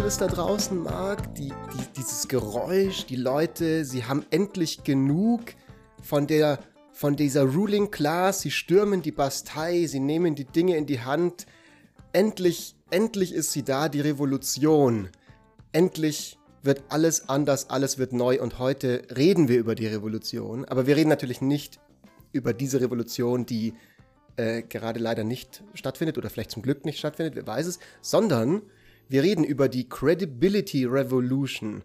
du das da draußen, Marc? Die, die, dieses Geräusch, die Leute, sie haben endlich genug von der von dieser Ruling Class, sie stürmen die Bastei, sie nehmen die Dinge in die Hand. Endlich, endlich ist sie da, die Revolution. Endlich wird alles anders, alles wird neu und heute reden wir über die Revolution. Aber wir reden natürlich nicht über diese Revolution, die äh, gerade leider nicht stattfindet oder vielleicht zum Glück nicht stattfindet, wer weiß es, sondern wir reden über die Credibility Revolution.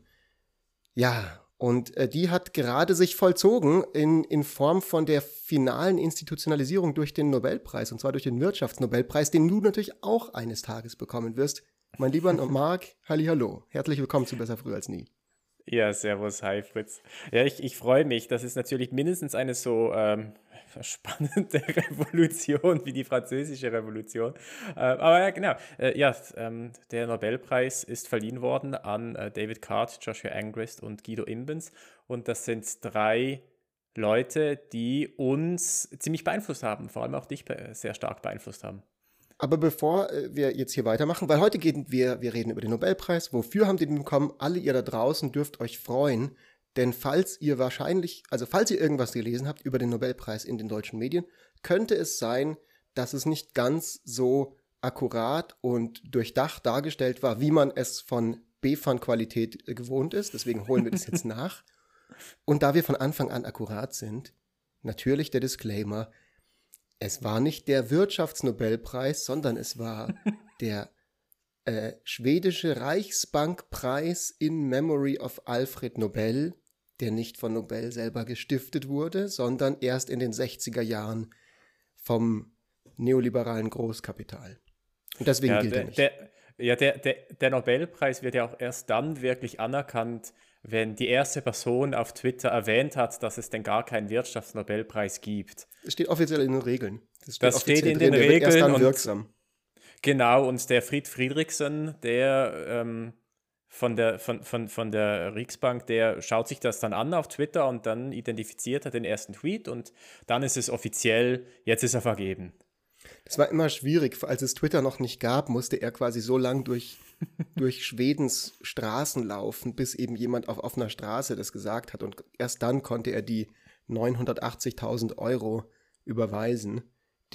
Ja, und äh, die hat gerade sich vollzogen in, in Form von der finalen Institutionalisierung durch den Nobelpreis, und zwar durch den Wirtschaftsnobelpreis, den du natürlich auch eines Tages bekommen wirst. Mein lieber Marc, hallo, herzlich willkommen zu Besser Früh als Nie. Ja, servus, hi Fritz. Ja, ich, ich freue mich. Das ist natürlich mindestens eine so ähm, spannende Revolution wie die französische Revolution. Äh, aber ja, genau. Äh, ja, ähm, der Nobelpreis ist verliehen worden an äh, David Card, Joshua Angrist und Guido Imbens. Und das sind drei Leute, die uns ziemlich beeinflusst haben, vor allem auch dich sehr stark beeinflusst haben. Aber bevor äh, wir jetzt hier weitermachen, weil heute gehen wir, wir reden über den Nobelpreis. Wofür haben die den bekommen? Alle ihr da draußen dürft euch freuen. Denn falls ihr wahrscheinlich, also falls ihr irgendwas gelesen habt über den Nobelpreis in den deutschen Medien, könnte es sein, dass es nicht ganz so akkurat und durchdacht dargestellt war, wie man es von BFAN-Qualität äh, gewohnt ist. Deswegen holen wir das jetzt nach. Und da wir von Anfang an akkurat sind, natürlich der Disclaimer, es war nicht der Wirtschaftsnobelpreis, sondern es war der äh, schwedische Reichsbankpreis in Memory of Alfred Nobel, der nicht von Nobel selber gestiftet wurde, sondern erst in den 60er Jahren vom neoliberalen Großkapital. Und deswegen ja, gilt der, er nicht. Der, ja, der, der, der Nobelpreis wird ja auch erst dann wirklich anerkannt, wenn die erste Person auf Twitter erwähnt hat, dass es denn gar keinen Wirtschaftsnobelpreis gibt. Das steht offiziell in den Regeln. Das steht, das steht in drin. den Regeln. Erst dann wirksam. Genau, und der Fried Friedrichsen, der ähm, von, der, von, von, von der Riksbank, der schaut sich das dann an auf Twitter und dann identifiziert er den ersten Tweet und dann ist es offiziell, jetzt ist er vergeben. Das war immer schwierig. Als es Twitter noch nicht gab, musste er quasi so lang durch durch Schwedens Straßen laufen, bis eben jemand auf offener Straße das gesagt hat. Und erst dann konnte er die 980.000 Euro überweisen,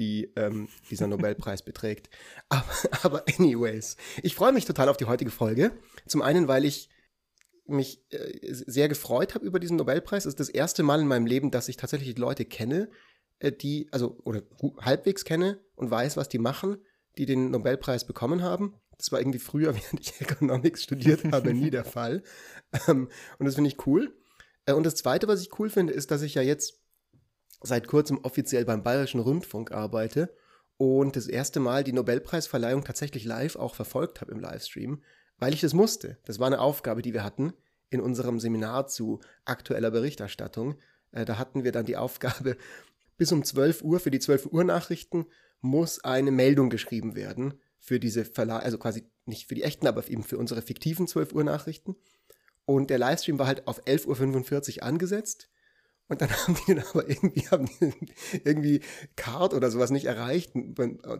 die ähm, dieser Nobelpreis beträgt. Aber, aber anyways, ich freue mich total auf die heutige Folge. Zum einen, weil ich mich äh, sehr gefreut habe über diesen Nobelpreis. Es ist das erste Mal in meinem Leben, dass ich tatsächlich Leute kenne, äh, die, also, oder halbwegs kenne und weiß, was die machen, die den Nobelpreis bekommen haben. Das war irgendwie früher, während ich Economics studiert habe, nie der Fall. Ähm, und das finde ich cool. Äh, und das Zweite, was ich cool finde, ist, dass ich ja jetzt seit kurzem offiziell beim Bayerischen Rundfunk arbeite und das erste Mal die Nobelpreisverleihung tatsächlich live auch verfolgt habe im Livestream, weil ich das musste. Das war eine Aufgabe, die wir hatten in unserem Seminar zu aktueller Berichterstattung. Äh, da hatten wir dann die Aufgabe, bis um 12 Uhr für die 12 Uhr Nachrichten muss eine Meldung geschrieben werden für diese Verlage, also quasi nicht für die echten, aber eben für unsere fiktiven 12 Uhr Nachrichten. Und der Livestream war halt auf 11.45 Uhr angesetzt. Und dann haben die aber irgendwie, haben die irgendwie Card oder sowas nicht erreicht,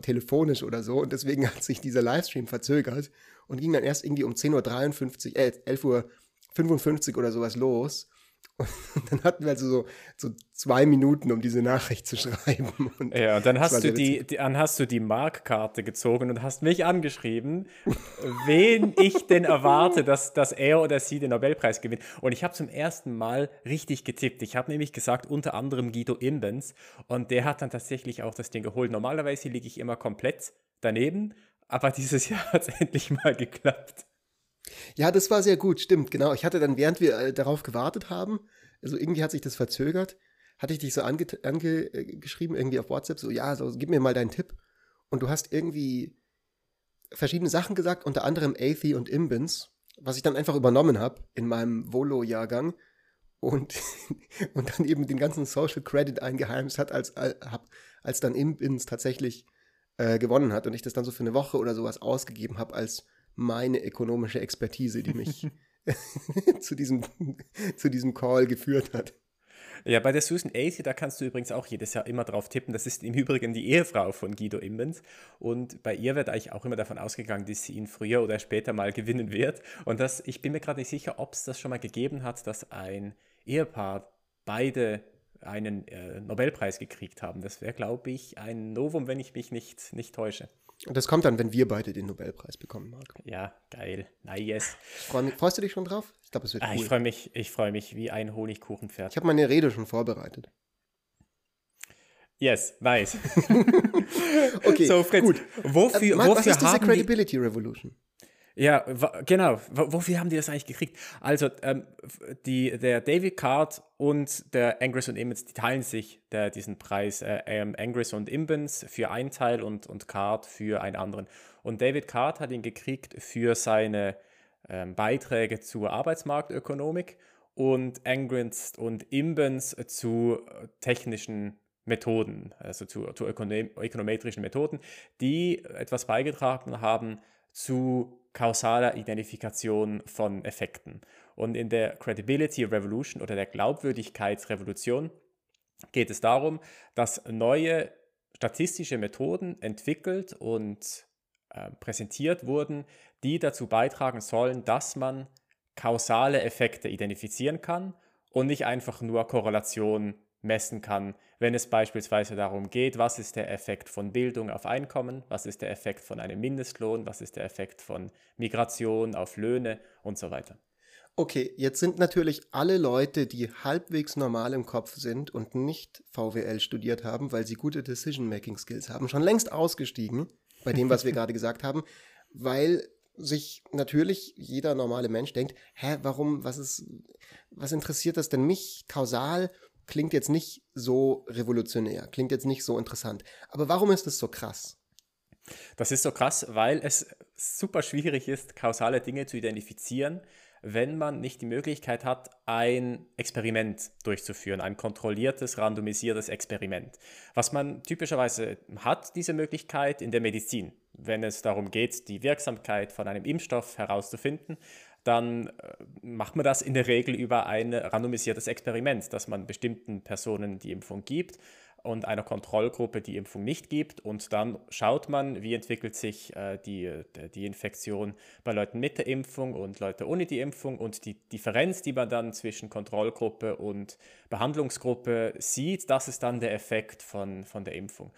telefonisch oder so. Und deswegen hat sich dieser Livestream verzögert und ging dann erst irgendwie um 10.53 Uhr, äh, 11.55 Uhr oder sowas los. Und dann hatten wir also so, so zwei Minuten, um diese Nachricht zu schreiben. Und ja, und dann hast du die, die, dann hast du die Markkarte gezogen und hast mich angeschrieben, wen ich denn erwarte, dass, dass er oder sie den Nobelpreis gewinnt. Und ich habe zum ersten Mal richtig getippt. Ich habe nämlich gesagt, unter anderem Guido Imbens. Und der hat dann tatsächlich auch das Ding geholt. Normalerweise liege ich immer komplett daneben, aber dieses Jahr hat es endlich mal geklappt. Ja, das war sehr gut, stimmt, genau. Ich hatte dann, während wir äh, darauf gewartet haben, also irgendwie hat sich das verzögert, hatte ich dich so angeschrieben, ange irgendwie auf WhatsApp, so, ja, so, gib mir mal deinen Tipp. Und du hast irgendwie verschiedene Sachen gesagt, unter anderem Athi und Imbins, was ich dann einfach übernommen habe in meinem Volo-Jahrgang und, und dann eben den ganzen Social Credit eingeheimst hat, als, als dann Imbins tatsächlich äh, gewonnen hat und ich das dann so für eine Woche oder sowas ausgegeben habe als meine ökonomische Expertise, die mich zu, diesem, zu diesem Call geführt hat. Ja, bei der Susan 80, da kannst du übrigens auch jedes Jahr immer drauf tippen. Das ist im Übrigen die Ehefrau von Guido Imbens. Und bei ihr wird eigentlich auch immer davon ausgegangen, dass sie ihn früher oder später mal gewinnen wird. Und das, ich bin mir gerade nicht sicher, ob es das schon mal gegeben hat, dass ein Ehepaar beide einen äh, Nobelpreis gekriegt haben. Das wäre, glaube ich, ein Novum, wenn ich mich nicht, nicht täusche. Und das kommt dann, wenn wir beide den Nobelpreis bekommen, Marc. Ja, geil. Nice. Freu mich, freust du dich schon drauf? Ich glaube, es wird ah, cool. Ich freue mich, ich freue mich wie ein Honigkuchenpferd. Ich habe meine Rede schon vorbereitet. Yes, nice. okay, so, Fritz, gut. Wofür, äh, Marc, wofür was ist diese Credibility Revolution? Ja, genau. Wofür haben die das eigentlich gekriegt? Also, ähm, die, der David Card und der Angris und Imbens, die teilen sich der, diesen Preis. Äh, ähm, Angris und Imbens für einen Teil und, und Card für einen anderen. Und David Card hat ihn gekriegt für seine ähm, Beiträge zur Arbeitsmarktökonomik und Angris und Imbens zu technischen Methoden, also zu, zu ökonometrischen Methoden, die etwas beigetragen haben zu kausaler Identifikation von Effekten. Und in der Credibility Revolution oder der Glaubwürdigkeitsrevolution geht es darum, dass neue statistische Methoden entwickelt und äh, präsentiert wurden, die dazu beitragen sollen, dass man kausale Effekte identifizieren kann und nicht einfach nur Korrelationen messen kann, wenn es beispielsweise darum geht, was ist der Effekt von Bildung auf Einkommen, was ist der Effekt von einem Mindestlohn, was ist der Effekt von Migration auf Löhne und so weiter. Okay, jetzt sind natürlich alle Leute, die halbwegs normal im Kopf sind und nicht VWL studiert haben, weil sie gute Decision-Making-Skills haben, schon längst ausgestiegen bei dem, was wir gerade gesagt haben, weil sich natürlich jeder normale Mensch denkt, hä, warum, was ist, was interessiert das denn mich kausal? Klingt jetzt nicht so revolutionär, klingt jetzt nicht so interessant. Aber warum ist es so krass? Das ist so krass, weil es super schwierig ist, kausale Dinge zu identifizieren, wenn man nicht die Möglichkeit hat, ein Experiment durchzuführen, ein kontrolliertes, randomisiertes Experiment. Was man typischerweise hat, diese Möglichkeit in der Medizin, wenn es darum geht, die Wirksamkeit von einem Impfstoff herauszufinden, dann äh, macht man das in der Regel über ein randomisiertes Experiment, dass man bestimmten Personen die Impfung gibt und einer Kontrollgruppe die Impfung nicht gibt. Und dann schaut man, wie entwickelt sich äh, die, die Infektion bei Leuten mit der Impfung und Leute ohne die Impfung. Und die Differenz, die man dann zwischen Kontrollgruppe und Behandlungsgruppe sieht, das ist dann der Effekt von, von der Impfung.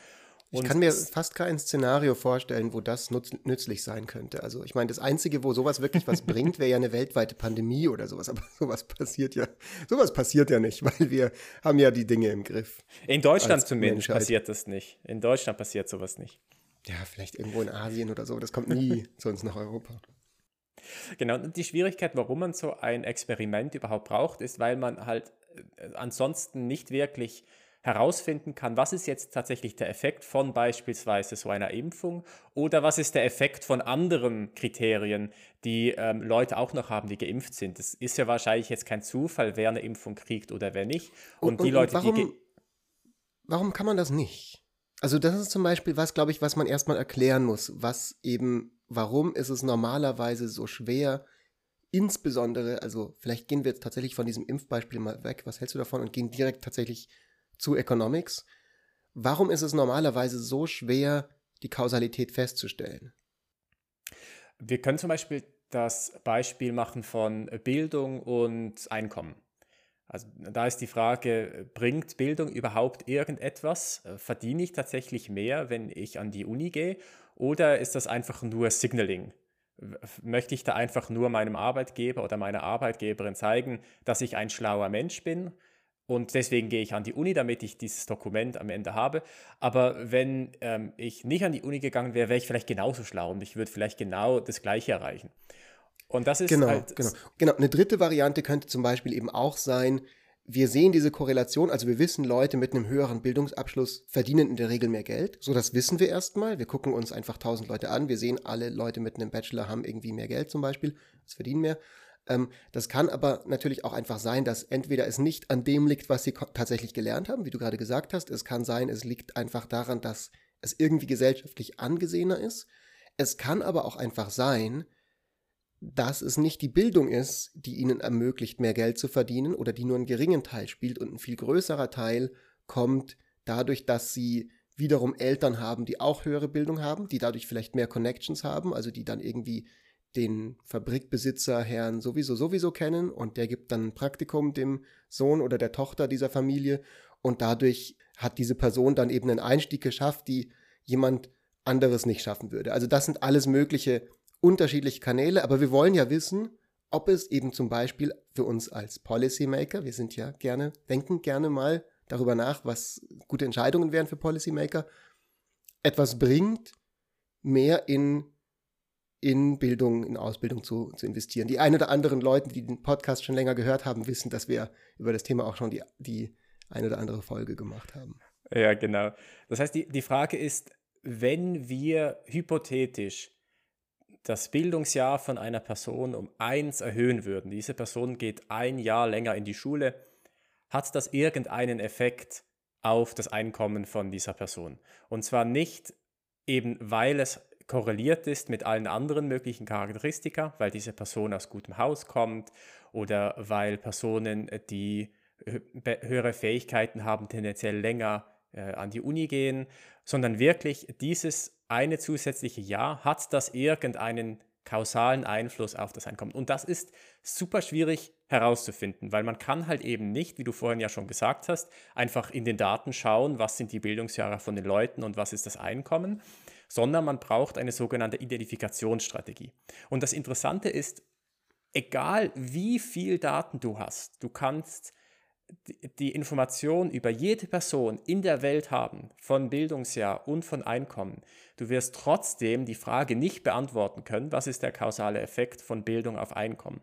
Ich kann mir fast kein Szenario vorstellen, wo das nützlich sein könnte. Also ich meine, das Einzige, wo sowas wirklich was bringt, wäre ja eine weltweite Pandemie oder sowas. Aber sowas passiert ja, sowas passiert ja nicht, weil wir haben ja die Dinge im Griff. In Deutschland zumindest Menschheit. passiert das nicht. In Deutschland passiert sowas nicht. Ja, vielleicht irgendwo in Asien oder so. Das kommt nie zu uns nach Europa. Genau, und die Schwierigkeit, warum man so ein Experiment überhaupt braucht, ist, weil man halt äh, ansonsten nicht wirklich herausfinden kann, was ist jetzt tatsächlich der Effekt von beispielsweise so einer Impfung oder was ist der Effekt von anderen Kriterien, die ähm, Leute auch noch haben, die geimpft sind. Das ist ja wahrscheinlich jetzt kein Zufall, wer eine Impfung kriegt oder wer nicht. Und, und die Leute, warum, die. Warum kann man das nicht? Also, das ist zum Beispiel was, glaube ich, was man erstmal erklären muss, was eben, warum ist es normalerweise so schwer, insbesondere, also vielleicht gehen wir jetzt tatsächlich von diesem Impfbeispiel mal weg, was hältst du davon und gehen direkt tatsächlich zu Economics. Warum ist es normalerweise so schwer, die Kausalität festzustellen? Wir können zum Beispiel das Beispiel machen von Bildung und Einkommen. Also da ist die Frage, bringt Bildung überhaupt irgendetwas? Verdiene ich tatsächlich mehr, wenn ich an die Uni gehe? Oder ist das einfach nur Signaling? Möchte ich da einfach nur meinem Arbeitgeber oder meiner Arbeitgeberin zeigen, dass ich ein schlauer Mensch bin? Und deswegen gehe ich an die Uni, damit ich dieses Dokument am Ende habe. Aber wenn ähm, ich nicht an die Uni gegangen wäre, wäre ich vielleicht genauso schlau und ich würde vielleicht genau das Gleiche erreichen. Und das ist genau, halt. Genau. genau. Eine dritte Variante könnte zum Beispiel eben auch sein, wir sehen diese Korrelation, also wir wissen, Leute mit einem höheren Bildungsabschluss verdienen in der Regel mehr Geld. So, das wissen wir erstmal. Wir gucken uns einfach tausend Leute an. Wir sehen, alle Leute mit einem Bachelor haben irgendwie mehr Geld zum Beispiel, es verdienen mehr. Ähm, das kann aber natürlich auch einfach sein, dass entweder es nicht an dem liegt, was sie tatsächlich gelernt haben, wie du gerade gesagt hast. Es kann sein, es liegt einfach daran, dass es irgendwie gesellschaftlich angesehener ist. Es kann aber auch einfach sein, dass es nicht die Bildung ist, die ihnen ermöglicht, mehr Geld zu verdienen oder die nur einen geringen Teil spielt und ein viel größerer Teil kommt dadurch, dass sie wiederum Eltern haben, die auch höhere Bildung haben, die dadurch vielleicht mehr Connections haben, also die dann irgendwie den Fabrikbesitzer Herrn sowieso sowieso kennen und der gibt dann ein Praktikum dem Sohn oder der Tochter dieser Familie und dadurch hat diese Person dann eben einen Einstieg geschafft, die jemand anderes nicht schaffen würde. Also das sind alles mögliche unterschiedliche Kanäle, aber wir wollen ja wissen, ob es eben zum Beispiel für uns als Policymaker, wir sind ja gerne, denken gerne mal darüber nach, was gute Entscheidungen wären für Policymaker, etwas bringt, mehr in, in Bildung, in Ausbildung zu, zu investieren. Die ein oder anderen Leute, die den Podcast schon länger gehört haben, wissen, dass wir über das Thema auch schon die, die eine oder andere Folge gemacht haben. Ja, genau. Das heißt, die, die Frage ist, wenn wir hypothetisch das Bildungsjahr von einer Person um eins erhöhen würden, diese Person geht ein Jahr länger in die Schule, hat das irgendeinen Effekt auf das Einkommen von dieser Person. Und zwar nicht eben, weil es korreliert ist mit allen anderen möglichen Charakteristika, weil diese Person aus gutem Haus kommt oder weil Personen, die höhere Fähigkeiten haben, tendenziell länger äh, an die Uni gehen, sondern wirklich dieses eine zusätzliche Jahr hat das irgendeinen kausalen Einfluss auf das Einkommen. Und das ist super schwierig herauszufinden, weil man kann halt eben nicht, wie du vorhin ja schon gesagt hast, einfach in den Daten schauen, was sind die Bildungsjahre von den Leuten und was ist das Einkommen, sondern man braucht eine sogenannte Identifikationsstrategie. Und das Interessante ist, egal wie viel Daten du hast, du kannst die Information über jede Person in der Welt haben, von Bildungsjahr und von Einkommen, du wirst trotzdem die Frage nicht beantworten können, was ist der kausale Effekt von Bildung auf Einkommen.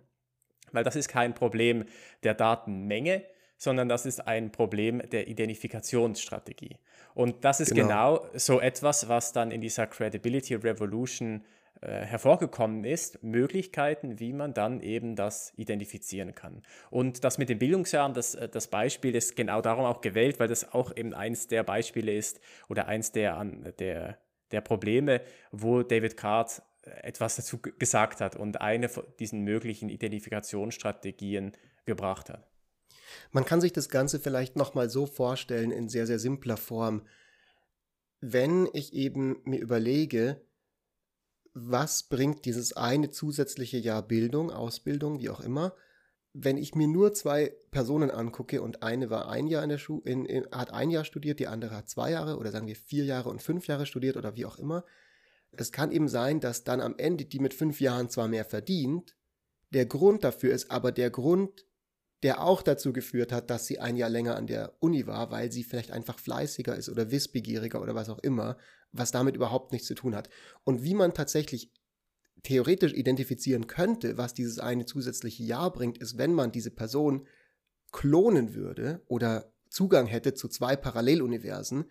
Weil das ist kein Problem der Datenmenge, sondern das ist ein Problem der Identifikationsstrategie. Und das ist genau, genau so etwas, was dann in dieser Credibility Revolution äh, hervorgekommen ist, Möglichkeiten, wie man dann eben das identifizieren kann. Und das mit den Bildungsjahren, das, äh, das Beispiel ist genau darum auch gewählt, weil das auch eben eins der Beispiele ist oder eins der, der, der Probleme, wo David Card äh, etwas dazu gesagt hat und eine von diesen möglichen Identifikationsstrategien gebracht hat. Man kann sich das Ganze vielleicht nochmal so vorstellen in sehr, sehr simpler Form. Wenn ich eben mir überlege, was bringt dieses eine zusätzliche Jahr Bildung, Ausbildung, wie auch immer, wenn ich mir nur zwei Personen angucke und eine war ein Jahr in der Schule, in, in, hat ein Jahr studiert, die andere hat zwei Jahre oder sagen wir vier Jahre und fünf Jahre studiert oder wie auch immer, es kann eben sein, dass dann am Ende die mit fünf Jahren zwar mehr verdient, der Grund dafür ist aber der Grund, der auch dazu geführt hat, dass sie ein Jahr länger an der Uni war, weil sie vielleicht einfach fleißiger ist oder wissbegieriger oder was auch immer was damit überhaupt nichts zu tun hat. Und wie man tatsächlich theoretisch identifizieren könnte, was dieses eine zusätzliche Jahr bringt, ist, wenn man diese Person klonen würde oder Zugang hätte zu zwei Paralleluniversen.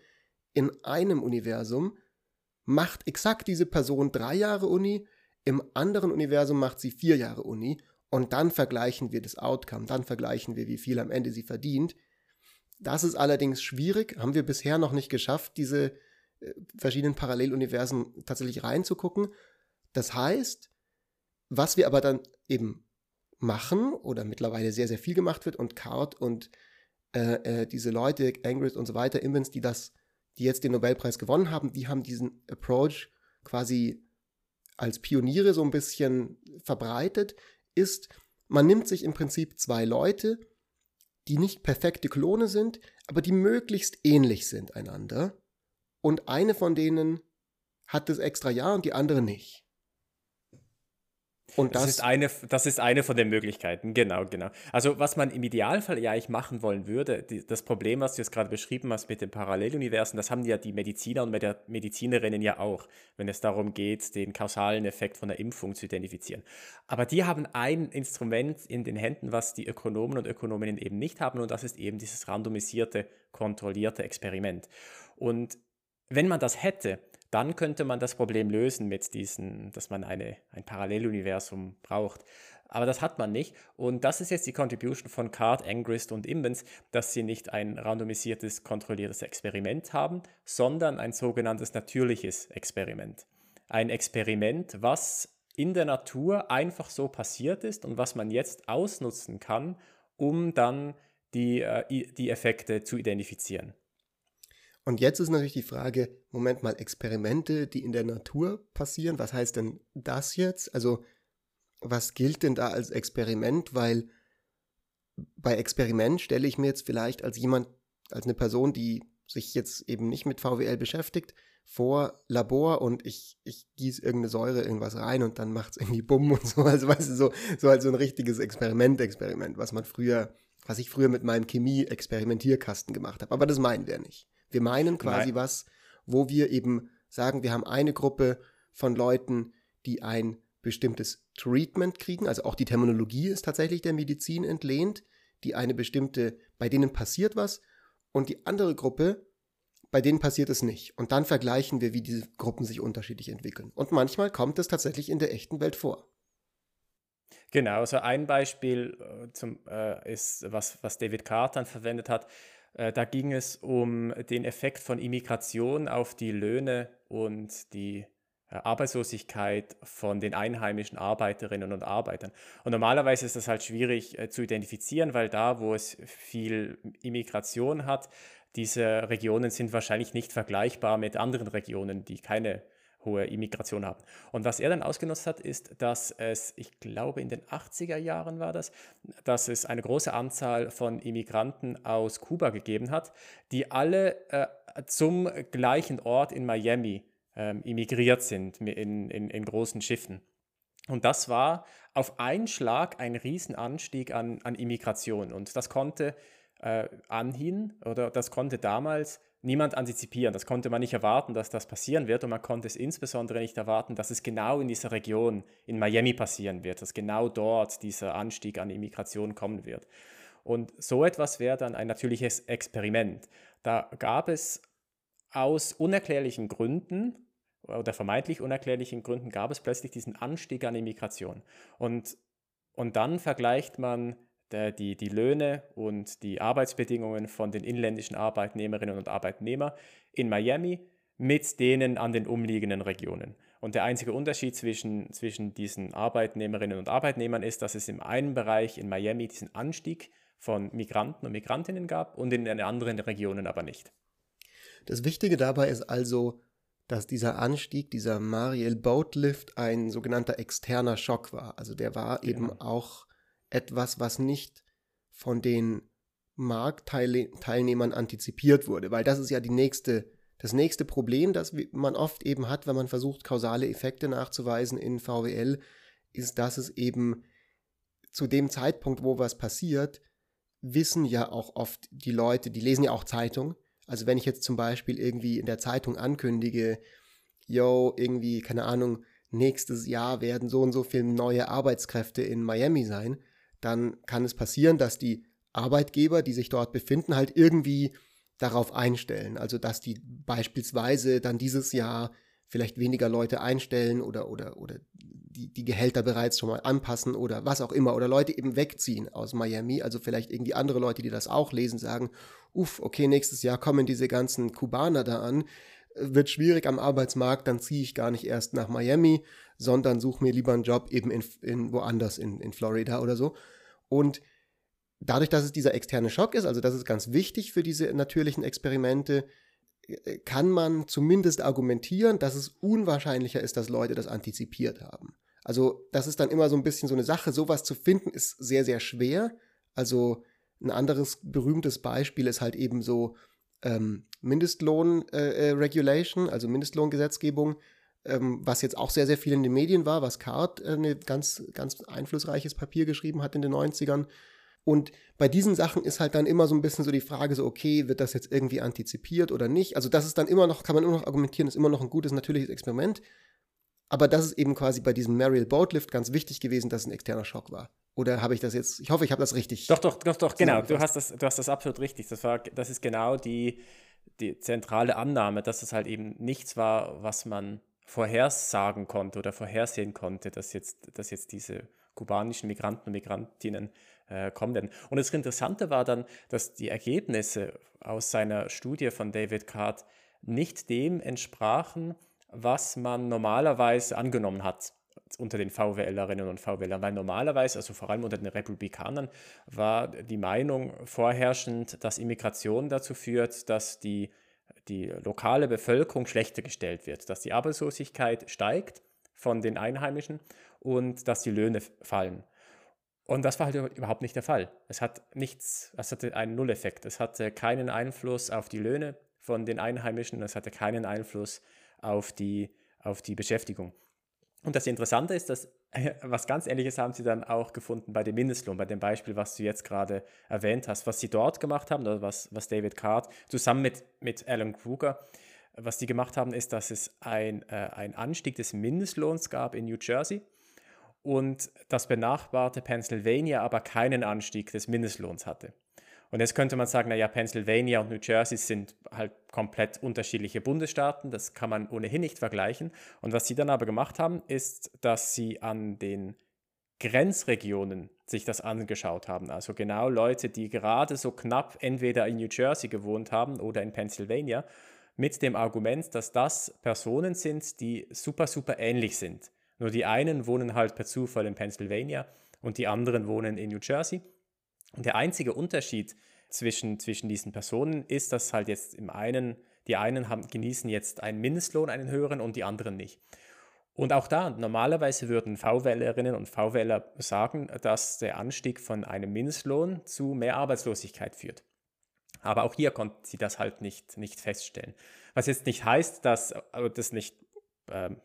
In einem Universum macht exakt diese Person drei Jahre Uni, im anderen Universum macht sie vier Jahre Uni und dann vergleichen wir das Outcome, dann vergleichen wir, wie viel am Ende sie verdient. Das ist allerdings schwierig, haben wir bisher noch nicht geschafft, diese verschiedenen Paralleluniversen tatsächlich reinzugucken. Das heißt, was wir aber dann eben machen oder mittlerweile sehr, sehr viel gemacht wird und Card und äh, äh, diese Leute, Angris und so weiter, Invens, die das, die jetzt den Nobelpreis gewonnen haben, die haben diesen Approach quasi als Pioniere so ein bisschen verbreitet, ist, man nimmt sich im Prinzip zwei Leute, die nicht perfekte Klone sind, aber die möglichst ähnlich sind einander und eine von denen hat das extra Jahr und die andere nicht. Und das, das, ist eine, das ist eine von den Möglichkeiten, genau, genau. Also was man im Idealfall ja eigentlich machen wollen würde, die, das Problem, was du jetzt gerade beschrieben hast mit den Paralleluniversen, das haben ja die Mediziner und Medizinerinnen ja auch, wenn es darum geht, den kausalen Effekt von der Impfung zu identifizieren. Aber die haben ein Instrument in den Händen, was die Ökonomen und Ökonominnen eben nicht haben, und das ist eben dieses randomisierte, kontrollierte Experiment. Und wenn man das hätte, dann könnte man das Problem lösen mit diesen, dass man eine, ein Paralleluniversum braucht. Aber das hat man nicht. Und das ist jetzt die Contribution von Card, Angrist und Imbens, dass sie nicht ein randomisiertes, kontrolliertes Experiment haben, sondern ein sogenanntes natürliches Experiment. Ein Experiment, was in der Natur einfach so passiert ist und was man jetzt ausnutzen kann, um dann die, äh, die Effekte zu identifizieren. Und jetzt ist natürlich die Frage, Moment mal, Experimente, die in der Natur passieren, was heißt denn das jetzt? Also was gilt denn da als Experiment? Weil bei Experiment stelle ich mir jetzt vielleicht als jemand, als eine Person, die sich jetzt eben nicht mit VWL beschäftigt, vor Labor und ich, ich gieße irgendeine Säure irgendwas rein und dann macht es irgendwie Bumm und so. Also weißt du, so, so halt so ein richtiges Experiment-Experiment, was man früher, was ich früher mit meinem Chemie-Experimentierkasten gemacht habe. Aber das meinen wir nicht. Wir meinen quasi Nein. was, wo wir eben sagen, wir haben eine Gruppe von Leuten, die ein bestimmtes Treatment kriegen, also auch die Terminologie ist tatsächlich der Medizin entlehnt, die eine bestimmte, bei denen passiert was und die andere Gruppe, bei denen passiert es nicht. Und dann vergleichen wir, wie diese Gruppen sich unterschiedlich entwickeln. Und manchmal kommt es tatsächlich in der echten Welt vor. Genau, also ein Beispiel äh, zum, äh, ist, was, was David Carter verwendet hat. Äh, da ging es um den Effekt von Immigration auf die Löhne und die äh, Arbeitslosigkeit von den einheimischen Arbeiterinnen und Arbeitern. Und normalerweise ist das halt schwierig äh, zu identifizieren, weil da, wo es viel Immigration hat, diese Regionen sind wahrscheinlich nicht vergleichbar mit anderen Regionen, die keine hohe Immigration haben. Und was er dann ausgenutzt hat, ist, dass es, ich glaube in den 80er Jahren war das, dass es eine große Anzahl von Immigranten aus Kuba gegeben hat, die alle äh, zum gleichen Ort in Miami ähm, immigriert sind in, in, in großen Schiffen. Und das war auf einen Schlag ein Riesenanstieg an, an Immigration. Und das konnte äh, anhin oder das konnte damals niemand antizipieren. Das konnte man nicht erwarten, dass das passieren wird. Und man konnte es insbesondere nicht erwarten, dass es genau in dieser Region in Miami passieren wird, dass genau dort dieser Anstieg an Immigration kommen wird. Und so etwas wäre dann ein natürliches Experiment. Da gab es aus unerklärlichen Gründen oder vermeintlich unerklärlichen Gründen gab es plötzlich diesen Anstieg an Immigration. Und, und dann vergleicht man der, die, die Löhne und die Arbeitsbedingungen von den inländischen Arbeitnehmerinnen und Arbeitnehmern in Miami mit denen an den umliegenden Regionen. Und der einzige Unterschied zwischen, zwischen diesen Arbeitnehmerinnen und Arbeitnehmern ist, dass es im einen Bereich in Miami diesen Anstieg von Migranten und Migrantinnen gab und in den anderen Regionen aber nicht. Das Wichtige dabei ist also, dass dieser Anstieg, dieser Mariel Boatlift ein sogenannter externer Schock war. Also der war genau. eben auch etwas, was nicht von den Marktteilnehmern antizipiert wurde, weil das ist ja die nächste, das nächste Problem, das man oft eben hat, wenn man versucht, kausale Effekte nachzuweisen in VWL, ist, dass es eben zu dem Zeitpunkt, wo was passiert, wissen ja auch oft die Leute, die lesen ja auch Zeitung, also wenn ich jetzt zum Beispiel irgendwie in der Zeitung ankündige, yo, irgendwie, keine Ahnung, nächstes Jahr werden so und so viele neue Arbeitskräfte in Miami sein, dann kann es passieren, dass die Arbeitgeber, die sich dort befinden, halt irgendwie darauf einstellen. Also dass die beispielsweise dann dieses Jahr vielleicht weniger Leute einstellen oder, oder, oder die, die Gehälter bereits schon mal anpassen oder was auch immer. Oder Leute eben wegziehen aus Miami. Also vielleicht irgendwie andere Leute, die das auch lesen, sagen, uff, okay, nächstes Jahr kommen diese ganzen Kubaner da an. Wird schwierig am Arbeitsmarkt, dann ziehe ich gar nicht erst nach Miami, sondern suche mir lieber einen Job eben in, in woanders, in, in Florida oder so. Und dadurch, dass es dieser externe Schock ist, also das ist ganz wichtig für diese natürlichen Experimente, kann man zumindest argumentieren, dass es unwahrscheinlicher ist, dass Leute das antizipiert haben. Also das ist dann immer so ein bisschen so eine Sache. Sowas zu finden ist sehr, sehr schwer. Also ein anderes berühmtes Beispiel ist halt eben so ähm, Mindestlohn-Regulation, äh, äh also Mindestlohngesetzgebung, ähm, was jetzt auch sehr, sehr viel in den Medien war, was Card äh, ein ganz, ganz einflussreiches Papier geschrieben hat in den 90ern, und bei diesen Sachen ist halt dann immer so ein bisschen so die Frage, so, okay, wird das jetzt irgendwie antizipiert oder nicht? Also, das ist dann immer noch, kann man immer noch argumentieren, ist immer noch ein gutes, natürliches Experiment. Aber das ist eben quasi bei diesem Mariel Boatlift ganz wichtig gewesen, dass es ein externer Schock war. Oder habe ich das jetzt, ich hoffe, ich habe das richtig. Doch, doch, doch, doch, genau. Du hast, das, du hast das absolut richtig. Das, war, das ist genau die, die zentrale Annahme, dass es halt eben nichts war, was man vorhersagen konnte oder vorhersehen konnte, dass jetzt, dass jetzt diese kubanischen Migranten und Migrantinnen äh, kommen werden. Und das Interessante war dann, dass die Ergebnisse aus seiner Studie von David Card nicht dem entsprachen, was man normalerweise angenommen hat unter den VWLerinnen und VWLern, weil normalerweise, also vor allem unter den Republikanern, war die Meinung vorherrschend, dass Immigration dazu führt, dass die, die lokale Bevölkerung schlechter gestellt wird, dass die Arbeitslosigkeit steigt von den Einheimischen und dass die Löhne fallen. Und das war halt überhaupt nicht der Fall. Es hat nichts, es hatte einen Nulleffekt. Es hatte keinen Einfluss auf die Löhne von den Einheimischen, es hatte keinen Einfluss auf die, auf die Beschäftigung. Und das Interessante ist, dass was ganz Ähnliches haben sie dann auch gefunden bei dem Mindestlohn, bei dem Beispiel, was du jetzt gerade erwähnt hast. Was sie dort gemacht haben, oder was, was David Card zusammen mit, mit Alan Kruger, was die gemacht haben, ist, dass es ein, äh, ein Anstieg des Mindestlohns gab in New Jersey und das benachbarte Pennsylvania aber keinen Anstieg des Mindestlohns hatte. Und jetzt könnte man sagen, naja, Pennsylvania und New Jersey sind halt komplett unterschiedliche Bundesstaaten, das kann man ohnehin nicht vergleichen. Und was sie dann aber gemacht haben, ist, dass sie an den Grenzregionen sich das angeschaut haben. Also genau Leute, die gerade so knapp entweder in New Jersey gewohnt haben oder in Pennsylvania, mit dem Argument, dass das Personen sind, die super, super ähnlich sind. Nur die einen wohnen halt per Zufall in Pennsylvania und die anderen wohnen in New Jersey. Der einzige Unterschied zwischen, zwischen diesen Personen ist, dass halt jetzt im einen, die einen haben, genießen jetzt einen Mindestlohn, einen höheren und die anderen nicht. Und auch da, normalerweise würden VWLerinnen und VWLer sagen, dass der Anstieg von einem Mindestlohn zu mehr Arbeitslosigkeit führt. Aber auch hier konnten sie das halt nicht, nicht feststellen. Was jetzt nicht heißt, dass das nicht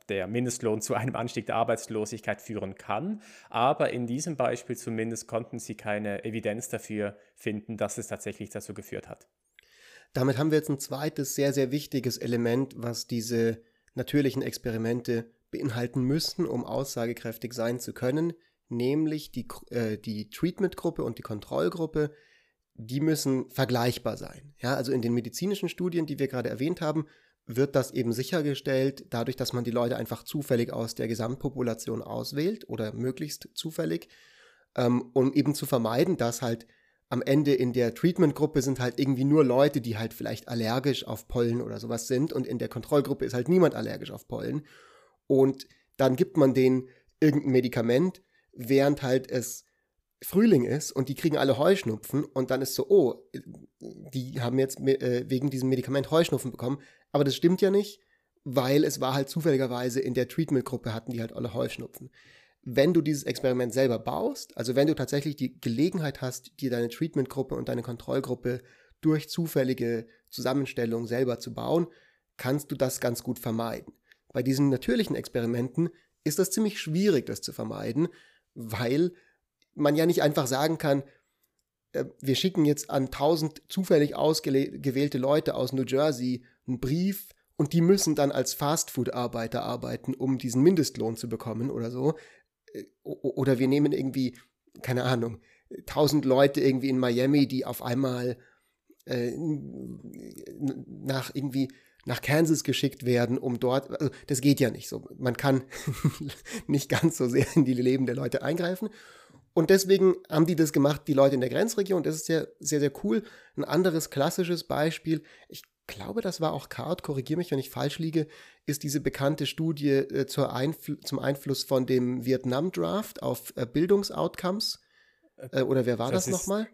der Mindestlohn zu einem Anstieg der Arbeitslosigkeit führen kann. Aber in diesem Beispiel zumindest konnten sie keine Evidenz dafür finden, dass es tatsächlich dazu geführt hat. Damit haben wir jetzt ein zweites sehr, sehr wichtiges Element, was diese natürlichen Experimente beinhalten müssen, um aussagekräftig sein zu können, nämlich die, äh, die Treatment-Gruppe und die Kontrollgruppe, die müssen vergleichbar sein. Ja, also in den medizinischen Studien, die wir gerade erwähnt haben, wird das eben sichergestellt, dadurch, dass man die Leute einfach zufällig aus der Gesamtpopulation auswählt oder möglichst zufällig, ähm, um eben zu vermeiden, dass halt am Ende in der Treatment-Gruppe sind halt irgendwie nur Leute, die halt vielleicht allergisch auf Pollen oder sowas sind und in der Kontrollgruppe ist halt niemand allergisch auf Pollen. Und dann gibt man denen irgendein Medikament, während halt es Frühling ist und die kriegen alle Heuschnupfen und dann ist so, oh, die haben jetzt äh, wegen diesem Medikament Heuschnupfen bekommen. Aber das stimmt ja nicht, weil es war halt zufälligerweise in der Treatment-Gruppe hatten die halt alle Heuschnupfen. Wenn du dieses Experiment selber baust, also wenn du tatsächlich die Gelegenheit hast, dir deine Treatment-Gruppe und deine Kontrollgruppe durch zufällige Zusammenstellung selber zu bauen, kannst du das ganz gut vermeiden. Bei diesen natürlichen Experimenten ist das ziemlich schwierig, das zu vermeiden, weil man ja nicht einfach sagen kann, äh, wir schicken jetzt an tausend zufällig ausgewählte Leute aus New Jersey einen Brief und die müssen dann als Fastfood-Arbeiter arbeiten, um diesen Mindestlohn zu bekommen oder so. Äh, oder wir nehmen irgendwie, keine Ahnung, tausend Leute irgendwie in Miami, die auf einmal äh, nach irgendwie nach Kansas geschickt werden, um dort, also das geht ja nicht so. Man kann nicht ganz so sehr in die Leben der Leute eingreifen. Und deswegen haben die das gemacht, die Leute in der Grenzregion. Das ist sehr, sehr, sehr cool. Ein anderes klassisches Beispiel, ich glaube, das war auch Card, korrigiere mich, wenn ich falsch liege, ist diese bekannte Studie äh, Einfl zum Einfluss von dem Vietnam-Draft auf äh, Bildungsoutcomes. Äh, oder wer war das, das nochmal?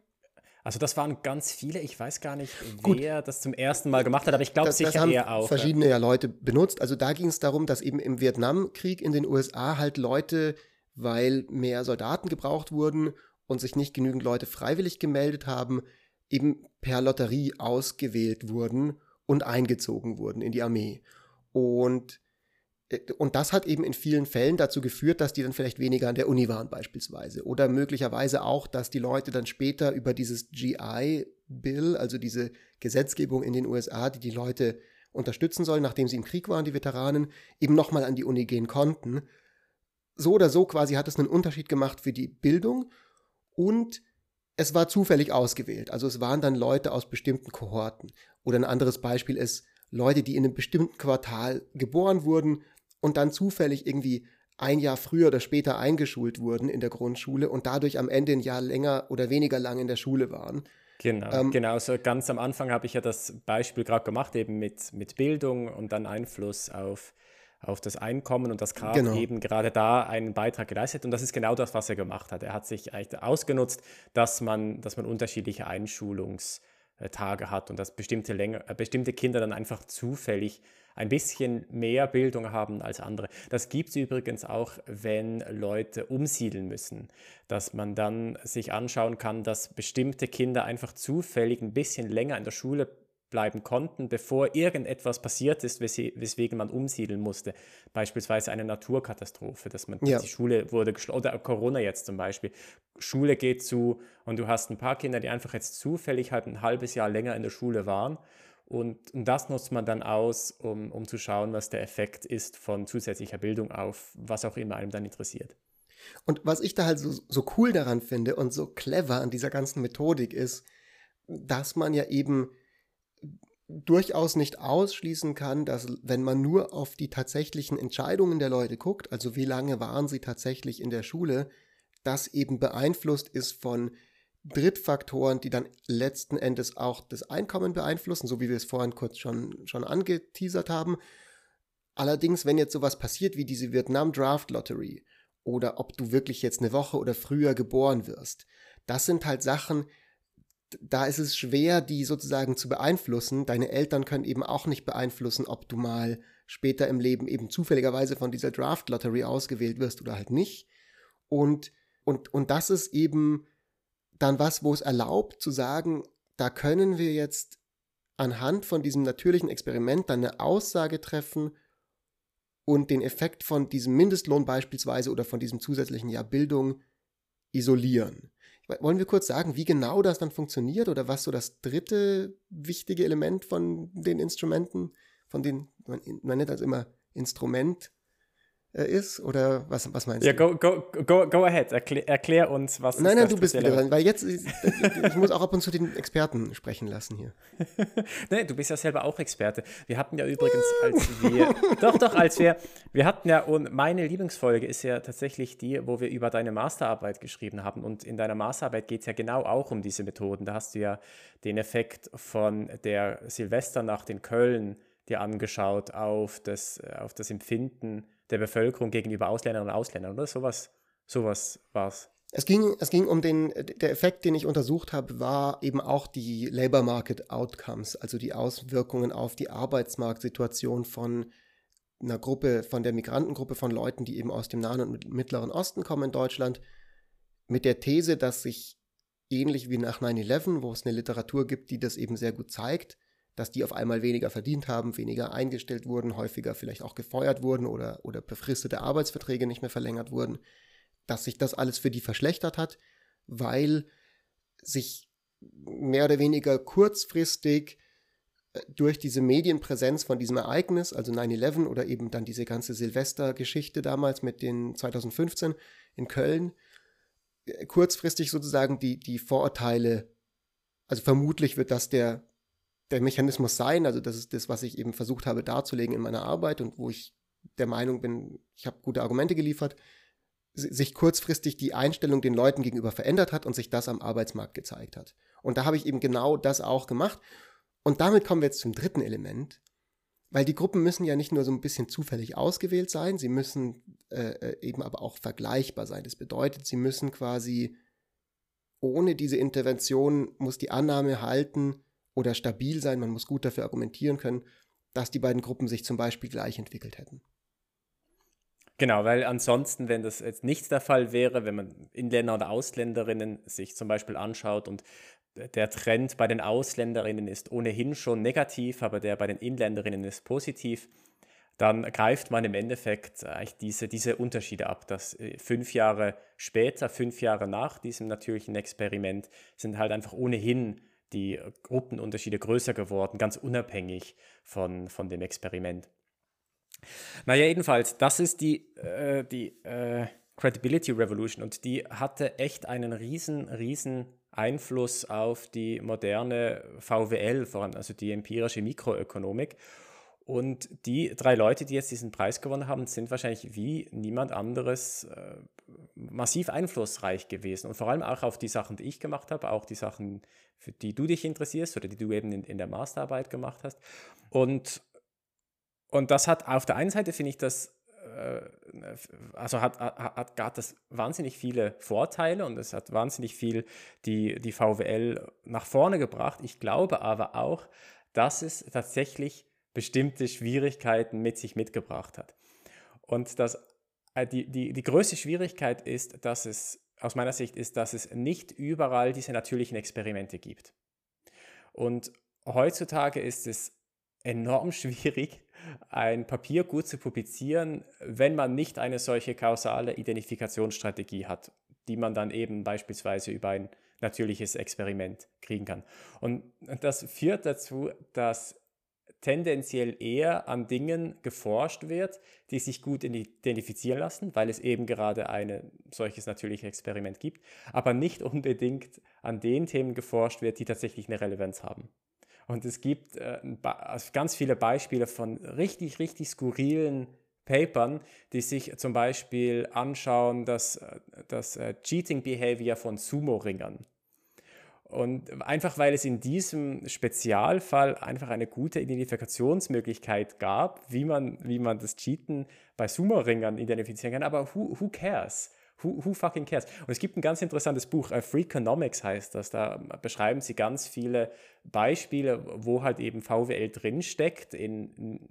Also das waren ganz viele. Ich weiß gar nicht, wer Gut. das zum ersten Mal gemacht hat, aber ich glaube sicher das haben eher auch. Verschiedene ja Leute benutzt. Also da ging es darum, dass eben im Vietnamkrieg in den USA halt Leute weil mehr Soldaten gebraucht wurden und sich nicht genügend Leute freiwillig gemeldet haben, eben per Lotterie ausgewählt wurden und eingezogen wurden in die Armee. Und, äh, und das hat eben in vielen Fällen dazu geführt, dass die dann vielleicht weniger an der Uni waren beispielsweise. Oder möglicherweise auch, dass die Leute dann später über dieses GI-Bill, also diese Gesetzgebung in den USA, die die Leute unterstützen soll, nachdem sie im Krieg waren, die Veteranen, eben nochmal an die Uni gehen konnten so oder so quasi hat es einen Unterschied gemacht für die Bildung und es war zufällig ausgewählt. Also es waren dann Leute aus bestimmten Kohorten. Oder ein anderes Beispiel ist Leute, die in einem bestimmten Quartal geboren wurden und dann zufällig irgendwie ein Jahr früher oder später eingeschult wurden in der Grundschule und dadurch am Ende ein Jahr länger oder weniger lang in der Schule waren. Genau, ähm, genau. So ganz am Anfang habe ich ja das Beispiel gerade gemacht, eben mit, mit Bildung und dann Einfluss auf auf das Einkommen und das Grab Genau. eben gerade da einen Beitrag geleistet. Und das ist genau das, was er gemacht hat. Er hat sich eigentlich ausgenutzt, dass man, dass man unterschiedliche Einschulungstage hat und dass bestimmte, länger, äh, bestimmte Kinder dann einfach zufällig ein bisschen mehr Bildung haben als andere. Das gibt es übrigens auch, wenn Leute umsiedeln müssen, dass man dann sich anschauen kann, dass bestimmte Kinder einfach zufällig ein bisschen länger in der Schule bleiben konnten, bevor irgendetwas passiert ist, wes weswegen man umsiedeln musste. Beispielsweise eine Naturkatastrophe, dass man Ja. die Schule wurde geschlossen, oder Corona jetzt zum Beispiel. Schule geht zu und du hast ein paar Kinder, die einfach jetzt zufällig halt ein halbes Jahr länger in der Schule waren. Und, und das nutzt man dann aus, um, um zu schauen, was der Effekt ist von zusätzlicher Bildung auf was auch immer einem dann interessiert. Und was ich da halt so, so cool daran finde und so clever an dieser ganzen Methodik ist, dass man ja eben durchaus nicht ausschließen kann, dass wenn man nur auf die tatsächlichen Entscheidungen der Leute guckt, also wie lange waren sie tatsächlich in der Schule, das eben beeinflusst ist von Drittfaktoren, die dann letzten Endes auch das Einkommen beeinflussen, so wie wir es vorhin kurz schon, schon angeteasert haben. Allerdings, wenn jetzt sowas passiert wie diese Vietnam Draft Lottery oder ob du wirklich jetzt eine Woche oder früher geboren wirst, das sind halt Sachen, da ist es schwer, die sozusagen zu beeinflussen. Deine Eltern können eben auch nicht beeinflussen, ob du mal später im Leben eben zufälligerweise von dieser Draft Lottery ausgewählt wirst oder halt nicht. Und, und, und das ist eben dann was, wo es erlaubt zu sagen, da können wir jetzt anhand von diesem natürlichen Experiment dann eine Aussage treffen und den Effekt von diesem Mindestlohn beispielsweise oder von diesem zusätzlichen Jahr Bildung isolieren. Wollen wir kurz sagen, wie genau das dann funktioniert oder was so das dritte wichtige Element von den Instrumenten, von den, man, man nennt das immer Instrument, ist? Oder was, was meinst Ja, du? go, go, go, go ahead. Erklär, erklär uns, was Nein, ist nein, du bist wieder dran, weil jetzt, ich, muss auch ab und zu den Experten sprechen lassen hier. Nee, du bist ja selber auch Experte. Wir hatten ja übrigens, als wir, doch, doch, als wir, wir hatten ja, und meine Lieblingsfolge ist ja tatsächlich die, wo wir über deine Masterarbeit geschrieben haben. Und in deiner Masterarbeit geht es ja genau auch um diese Methoden. Da hast du ja den Effekt von der Silvesternacht in Köln dir angeschaut auf das, auf das Empfinden der Bevölkerung gegenüber Ausländerinnen und Ausländern, oder? Sowas, sowas war's. Es ging, es ging um den, der Effekt, den ich untersucht habe, war eben auch die Labor Market Outcomes, also die Auswirkungen auf die Arbeitsmarktsituation von einer Gruppe, von der Migrantengruppe von Leuten, die eben aus dem Nahen und Mittleren Osten kommen in Deutschland, mit der These, dass sich ähnlich wie nach 9-11, wo es eine Literatur gibt, die das eben sehr gut zeigt, dass die auf einmal weniger verdient haben, weniger eingestellt wurden, häufiger vielleicht auch gefeuert wurden oder, oder befristete Arbeitsverträge nicht mehr verlängert wurden, dass sich das alles für die verschlechtert hat, weil sich mehr oder weniger kurzfristig äh, durch diese Medienpräsenz von diesem Ereignis, also 9-11 oder eben dann diese ganze Silvestergeschichte damals mit den 2015 in Köln, äh, kurzfristig sozusagen die, die Vorurteile, also vermutlich wird das der, der Mechanismus sein, also das ist das, was ich eben versucht habe darzulegen in meiner Arbeit und wo ich der Meinung bin, ich habe gute Argumente geliefert, sich kurzfristig die Einstellung den Leuten gegenüber verändert hat und sich das am Arbeitsmarkt gezeigt hat. Und da habe ich eben genau das auch gemacht. Und damit kommen wir jetzt zum dritten Element, weil die Gruppen müssen ja nicht nur so ein bisschen zufällig ausgewählt sein, sie müssen äh, eben aber auch vergleichbar sein. Das bedeutet, sie müssen quasi ohne diese Intervention muss die Annahme halten oder stabil sein, man muss gut dafür argumentieren können, dass die beiden Gruppen sich zum Beispiel gleich entwickelt hätten. Genau, weil ansonsten, wenn das jetzt nicht der Fall wäre, wenn man Inländer oder Ausländerinnen sich zum Beispiel anschaut und der Trend bei den Ausländerinnen ist ohnehin schon negativ, aber der bei den Inländerinnen ist positiv, dann greift man im Endeffekt eigentlich diese, diese Unterschiede ab, dass äh, fünf Jahre später, fünf Jahre nach diesem natürlichen Experiment, sind halt einfach ohnehin die Gruppenunterschiede größer geworden, ganz unabhängig von, von dem Experiment. Naja, jedenfalls, das ist die, äh, die äh, Credibility Revolution und die hatte echt einen riesen, riesen Einfluss auf die moderne VWL, vor allem also die empirische Mikroökonomik. Und die drei Leute, die jetzt diesen Preis gewonnen haben, sind wahrscheinlich wie niemand anderes äh, massiv einflussreich gewesen. Und vor allem auch auf die Sachen, die ich gemacht habe, auch die Sachen, für die du dich interessierst oder die du eben in, in der Masterarbeit gemacht hast. Und und das hat auf der einen Seite, finde ich, das äh, also hat, hat, hat, das wahnsinnig viele Vorteile und es hat wahnsinnig viel die, die VWL nach vorne gebracht. Ich glaube aber auch, dass es tatsächlich bestimmte Schwierigkeiten mit sich mitgebracht hat. Und das, äh, die, die, die größte Schwierigkeit ist, dass es aus meiner Sicht ist, dass es nicht überall diese natürlichen Experimente gibt. Und heutzutage ist es enorm schwierig, ein Papier gut zu publizieren, wenn man nicht eine solche kausale Identifikationsstrategie hat, die man dann eben beispielsweise über ein natürliches Experiment kriegen kann. Und das führt dazu, dass tendenziell eher an Dingen geforscht wird, die sich gut identifizieren lassen, weil es eben gerade ein solches natürliches Experiment gibt, aber nicht unbedingt an den Themen geforscht wird, die tatsächlich eine Relevanz haben. Und es gibt äh, also ganz viele Beispiele von richtig, richtig skurrilen Papern, die sich zum Beispiel anschauen, dass äh, das äh, Cheating Behavior von Sumo-Ringern. Und einfach weil es in diesem Spezialfall einfach eine gute Identifikationsmöglichkeit gab, wie man, wie man das Cheaten bei Sumo-Ringern identifizieren kann. Aber who, who cares? Who, who, fucking cares? Und es gibt ein ganz interessantes Buch, uh, Freakonomics heißt das. Da beschreiben sie ganz viele Beispiele, wo halt eben VWL drinsteckt in, in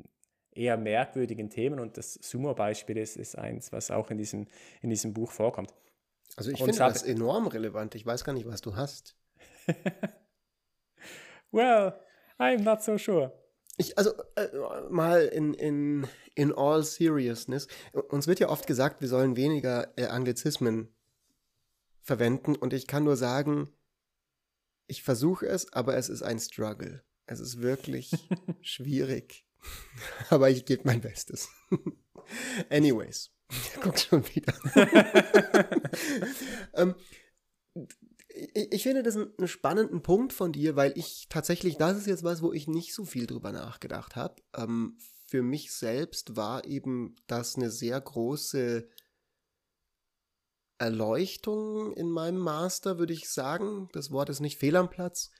eher merkwürdigen Themen. Und das Sumo-Beispiel ist, ist eins, was auch in diesem, in diesem Buch vorkommt. Also ich finde das enorm relevant. Ich weiß gar nicht, was du hast. well, I'm not so sure. Ich, also äh, mal in, in, in all seriousness, uns wird ja oft gesagt, wir sollen weniger äh, Anglizismen verwenden und ich kann nur sagen, ich versuche es, aber es ist ein Struggle. Es ist wirklich schwierig, aber ich gebe mein Bestes. Anyways, guck schon wieder. ähm, ich, ich finde das einen spannenden Punkt von dir, weil ich tatsächlich, das ist jetzt was, wo ich nicht so viel drüber nachgedacht habe. Ähm, für mich selbst war eben das eine sehr große Erleuchtung in meinem Master, würde ich sagen. Das Wort ist nicht fehl am Platz.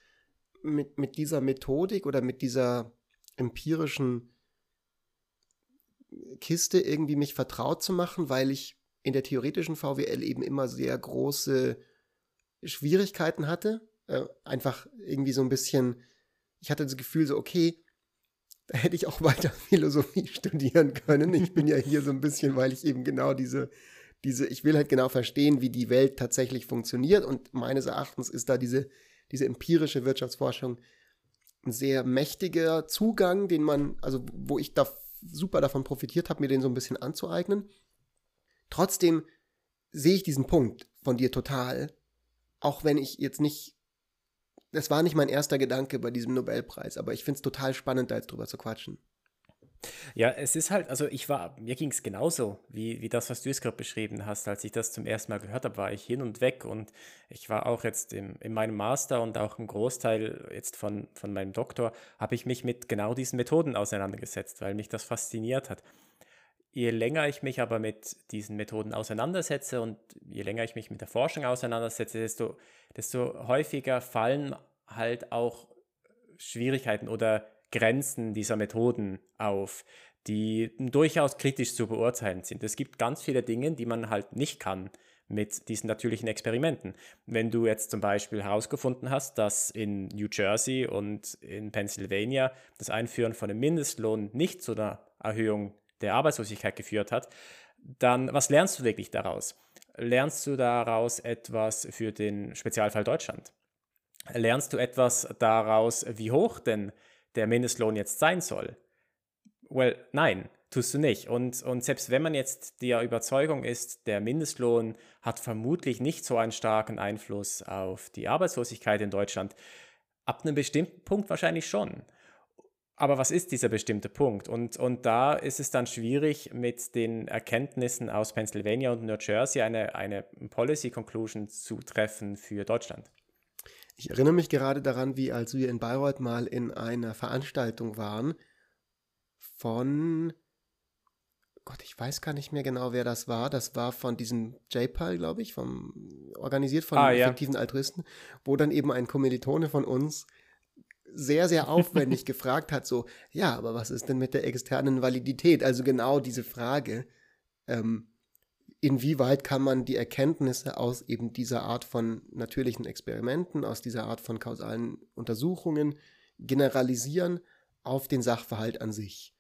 Mit, mit dieser Methodik oder mit dieser empirischen Kiste irgendwie mich vertraut zu machen, weil ich in der theoretischen VWL eben immer sehr große Schwierigkeiten hatte. Äh, einfach irgendwie so ein bisschen, ich hatte das Gefühl so, okay, da hätte ich auch weiter Philosophie studieren können. Ich bin ja hier so ein bisschen, weil ich eben genau diese, diese, ich will halt genau verstehen, wie die Welt tatsächlich funktioniert. Und meines Erachtens ist da diese, diese empirische Wirtschaftsforschung ein sehr mächtiger Zugang, den man, also wo ich da super davon profitiert habe, mir den so ein bisschen anzueignen. Trotzdem sehe ich diesen Punkt von dir total, auch wenn ich jetzt nicht, das war nicht mein erster Gedanke bei diesem Nobelpreis, aber ich finde es total spannend, da jetzt drüber zu quatschen. Ja, es ist halt, also ich war, mir ging es genauso, wie, wie das, was du jetzt gerade beschrieben hast. Als ich das zum ersten Mal gehört habe, war ich hin und weg und ich war auch jetzt im, in meinem Master und auch im Großteil jetzt von, von meinem Doktor, habe ich mich mit genau diesen Methoden auseinandergesetzt, weil mich das fasziniert hat je länger ich mich aber mit diesen Methoden auseinandersetze und je länger ich mich mit der Forschung auseinandersetze, desto, desto häufiger fallen halt auch Schwierigkeiten oder Grenzen dieser Methoden auf, die durchaus kritisch zu beurteilen sind. Es gibt ganz viele Dinge, die man halt nicht kann mit diesen natürlichen Experimenten. Wenn du jetzt zum Beispiel herausgefunden hast, dass in New Jersey und in Pennsylvania das Einführen von einem Mindestlohn nicht zu einer Erhöhung der Arbeitslosigkeit geführt hat, dann was lernst du wirklich daraus? Lernst du daraus etwas für den Spezialfall Deutschland? Lernst du etwas daraus, wie hoch denn der Mindestlohn jetzt sein soll? Well, nein, tust du nicht. Und, und selbst wenn man jetzt der Überzeugung ist, der Mindestlohn hat vermutlich nicht so einen starken Einfluss auf die Arbeitslosigkeit in Deutschland, ab einem bestimmten Punkt wahrscheinlich schon. Aber was ist dieser bestimmte Punkt? Und, und da ist es dann schwierig, mit den Erkenntnissen aus Pennsylvania und New Jersey eine, eine Policy Conclusion zu treffen für Deutschland. Ich erinnere mich gerade daran, wie als wir in Bayreuth mal in einer Veranstaltung waren von Gott, ich weiß gar nicht mehr genau, wer das war. Das war von diesem JPAL, glaube ich, vom, organisiert von ah, effektiven ja. Altruisten, wo dann eben ein Kommilitone von uns sehr, sehr aufwendig gefragt hat, so, ja, aber was ist denn mit der externen Validität? Also genau diese Frage, ähm, inwieweit kann man die Erkenntnisse aus eben dieser Art von natürlichen Experimenten, aus dieser Art von kausalen Untersuchungen generalisieren auf den Sachverhalt an sich?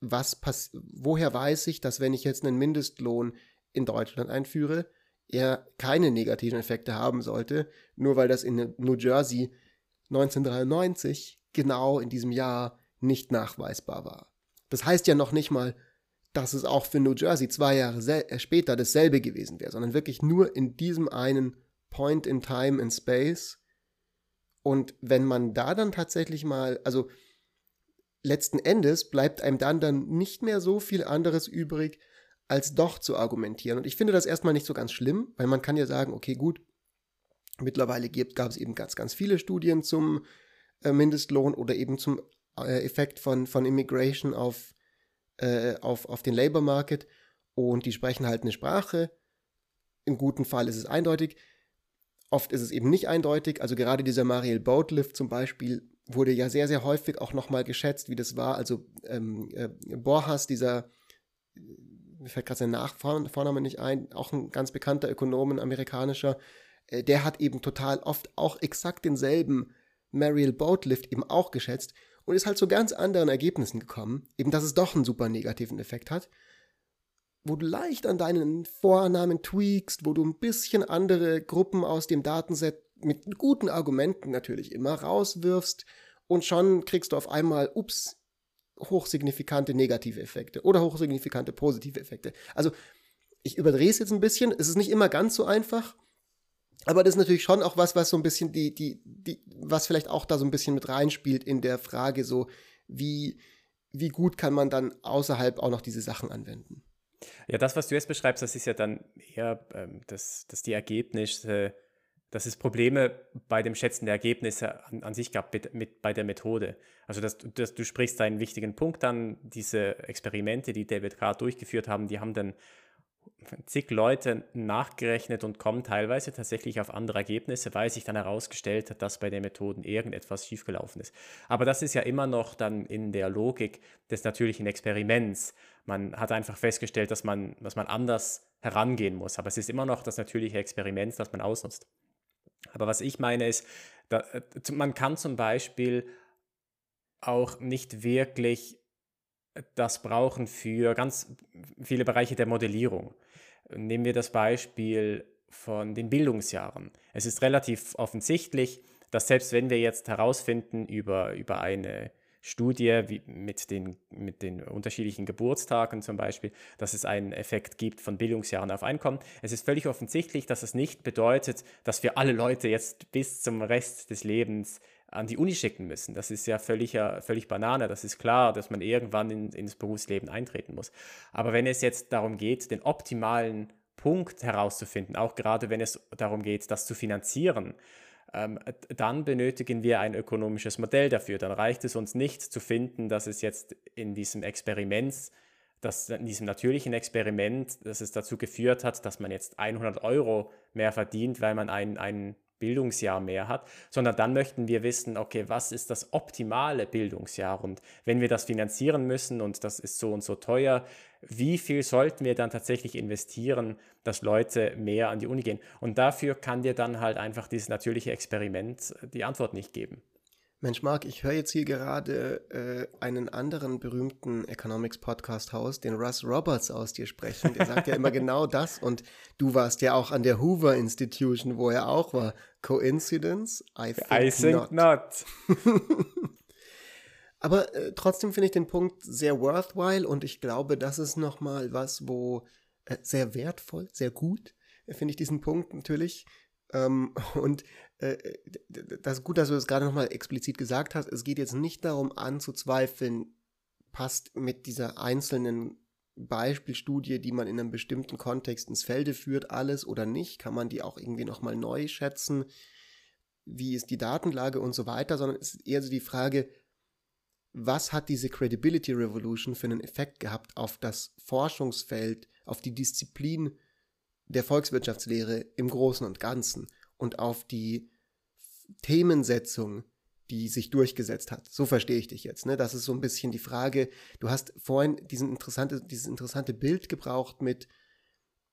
Was pass woher weiß ich, dass wenn ich jetzt einen Mindestlohn in Deutschland einführe, er keine negativen Effekte haben sollte, nur weil das in New Jersey 1993 genau in diesem Jahr nicht nachweisbar war. Das heißt ja noch nicht mal, dass es auch für New Jersey zwei Jahre äh, später dasselbe gewesen wäre, sondern wirklich nur in diesem einen Point in Time and Space. Und wenn man da dann tatsächlich mal, also letzten Endes bleibt einem dann dann nicht mehr so viel anderes übrig, als doch zu argumentieren. Und ich finde das erstmal nicht so ganz schlimm, weil man kann ja sagen, okay, gut, mittlerweile gab es eben ganz, ganz viele Studien zum äh, Mindestlohn oder eben zum äh, Effekt von, von Immigration auf äh, auf, auf den Labor Market und die sprechen halt eine Sprache. Im guten Fall ist es eindeutig. Oft ist es eben nicht eindeutig. Also gerade dieser Mariel Boatlift zum Beispiel wurde ja sehr, sehr häufig auch nochmal geschätzt, wie das war. Also ähm, äh, Borjas, dieser, mir fällt gerade sein Nachvorname nicht ein, auch ein ganz bekannter Ökonom, ein amerikanischer, äh, der hat eben total oft auch exakt denselben Mariel Boatlift eben auch geschätzt und ist halt zu ganz anderen Ergebnissen gekommen, eben dass es doch einen super negativen Effekt hat, wo du leicht an deinen Vornamen tweakst, wo du ein bisschen andere Gruppen aus dem Datenset mit guten Argumenten natürlich immer rauswirfst und schon kriegst du auf einmal, ups, hochsignifikante negative Effekte oder hochsignifikante positive Effekte. Also ich überdrehe es jetzt ein bisschen, es ist nicht immer ganz so einfach, aber das ist natürlich schon auch was, was so ein bisschen die, die, die, was vielleicht auch da so ein bisschen mit reinspielt in der Frage, so wie, wie gut kann man dann außerhalb auch noch diese Sachen anwenden. Ja, das, was du jetzt beschreibst, das ist ja dann eher, ähm, dass, dass die Ergebnisse, dass es Probleme bei dem Schätzen der Ergebnisse an, an sich gab mit, mit, bei der Methode. Also dass, dass du sprichst einen wichtigen Punkt an, diese Experimente, die David gerade durchgeführt haben, die haben dann zig Leute nachgerechnet und kommen teilweise tatsächlich auf andere Ergebnisse, weil sich dann herausgestellt hat, dass bei den Methoden irgendetwas schiefgelaufen ist. Aber das ist ja immer noch dann in der Logik des natürlichen Experiments. Man hat einfach festgestellt, dass man, dass man anders herangehen muss. Aber es ist immer noch das natürliche Experiment, das man ausnutzt. Aber was ich meine ist, da, äh, man kann zum Beispiel auch nicht wirklich das brauchen für ganz viele Bereiche der Modellierung. Nehmen wir das Beispiel von den Bildungsjahren. Es ist relativ offensichtlich, dass selbst wenn wir jetzt herausfinden über, über eine Studie wie mit, den, mit den unterschiedlichen Geburtstagen zum Beispiel, dass es einen Effekt gibt von Bildungsjahren auf Einkommen. Es ist völlig offensichtlich, dass es nicht bedeutet, dass wir alle Leute jetzt bis zum Rest des Lebens an die Uni schicken müssen. Das ist ja völlig, völlig Banane. Das ist klar, dass man irgendwann in, ins Berufsleben eintreten muss. Aber wenn es jetzt darum geht, den optimalen Punkt herauszufinden, auch gerade wenn es darum geht, das zu finanzieren, ähm, dann benötigen wir ein ökonomisches Modell dafür. Dann reicht es uns nicht zu finden, dass es jetzt in diesem Experiment, dass in diesem natürlichen Experiment, dass es dazu geführt hat, dass man jetzt 100 Euro mehr verdient, weil man einen, einen Bildungsjahr mehr hat, sondern dann möchten wir wissen, okay, was ist das optimale Bildungsjahr und wenn wir das finanzieren müssen und das ist so und so teuer, wie viel sollten wir dann tatsächlich investieren, dass Leute mehr an die Uni gehen? Und dafür kann dir dann halt einfach dieses natürliche Experiment die Antwort nicht geben. Mensch, Marc, ich höre jetzt hier gerade äh, einen anderen berühmten Economics-Podcast-Host, den Russ Roberts, aus dir sprechen. Der sagt ja immer genau das. Und du warst ja auch an der Hoover Institution, wo er auch war. Coincidence? I think, I think not. not. Aber äh, trotzdem finde ich den Punkt sehr worthwhile und ich glaube, das ist nochmal was, wo äh, sehr wertvoll, sehr gut, äh, finde ich diesen Punkt natürlich. Ähm, und äh, das ist gut, dass du das gerade nochmal explizit gesagt hast. Es geht jetzt nicht darum anzuzweifeln, passt mit dieser einzelnen Beispielstudie, die man in einem bestimmten Kontext ins Felde führt, alles oder nicht? Kann man die auch irgendwie nochmal neu schätzen? Wie ist die Datenlage und so weiter? Sondern es ist eher so die Frage, was hat diese Credibility Revolution für einen Effekt gehabt auf das Forschungsfeld, auf die Disziplin der Volkswirtschaftslehre im Großen und Ganzen und auf die Themensetzung, die sich durchgesetzt hat. So verstehe ich dich jetzt. Ne? Das ist so ein bisschen die Frage. Du hast vorhin diesen interessante, dieses interessante Bild gebraucht mit,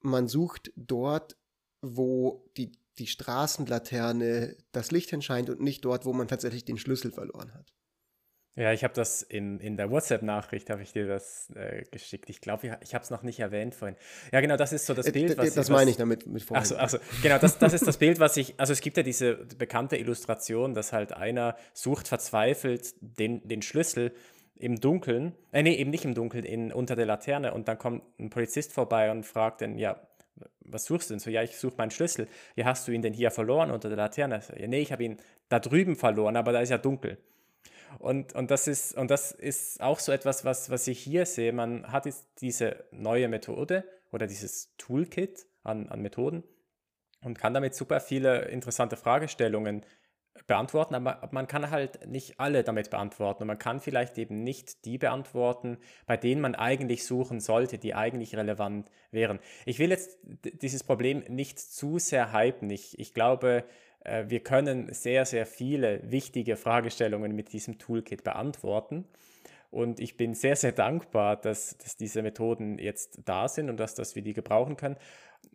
man sucht dort, wo die, die Straßenlaterne das Licht entscheint und nicht dort, wo man tatsächlich den Schlüssel verloren hat. Ja, ich habe das in, in der WhatsApp-Nachricht, habe ich dir das äh, geschickt. Ich glaube, ich, ich habe es noch nicht erwähnt vorhin. Ja, genau, das ist so das äh, Bild, was... Das meine ich damit mit vorhin. Achso, also, genau, das, das ist das Bild, was ich... Also es gibt ja diese bekannte Illustration, dass halt einer sucht verzweifelt den, den Schlüssel im Dunkeln, äh, nee, eben nicht im Dunkeln, in, unter der Laterne und dann kommt ein Polizist vorbei und fragt dann, ja, was suchst du denn? So, ja, ich suche meinen Schlüssel. Ja, hast du ihn denn hier verloren unter der Laterne? So, ja, nee, ich habe ihn da drüben verloren, aber da ist ja dunkel. Und, und, das ist, und das ist auch so etwas, was, was ich hier sehe. Man hat jetzt diese neue Methode oder dieses Toolkit an, an Methoden und kann damit super viele interessante Fragestellungen beantworten, aber man kann halt nicht alle damit beantworten und man kann vielleicht eben nicht die beantworten, bei denen man eigentlich suchen sollte, die eigentlich relevant wären. Ich will jetzt dieses Problem nicht zu sehr hypen. Ich, ich glaube, wir können sehr, sehr viele wichtige Fragestellungen mit diesem Toolkit beantworten. Und ich bin sehr, sehr dankbar, dass, dass diese Methoden jetzt da sind und dass, dass wir die gebrauchen können.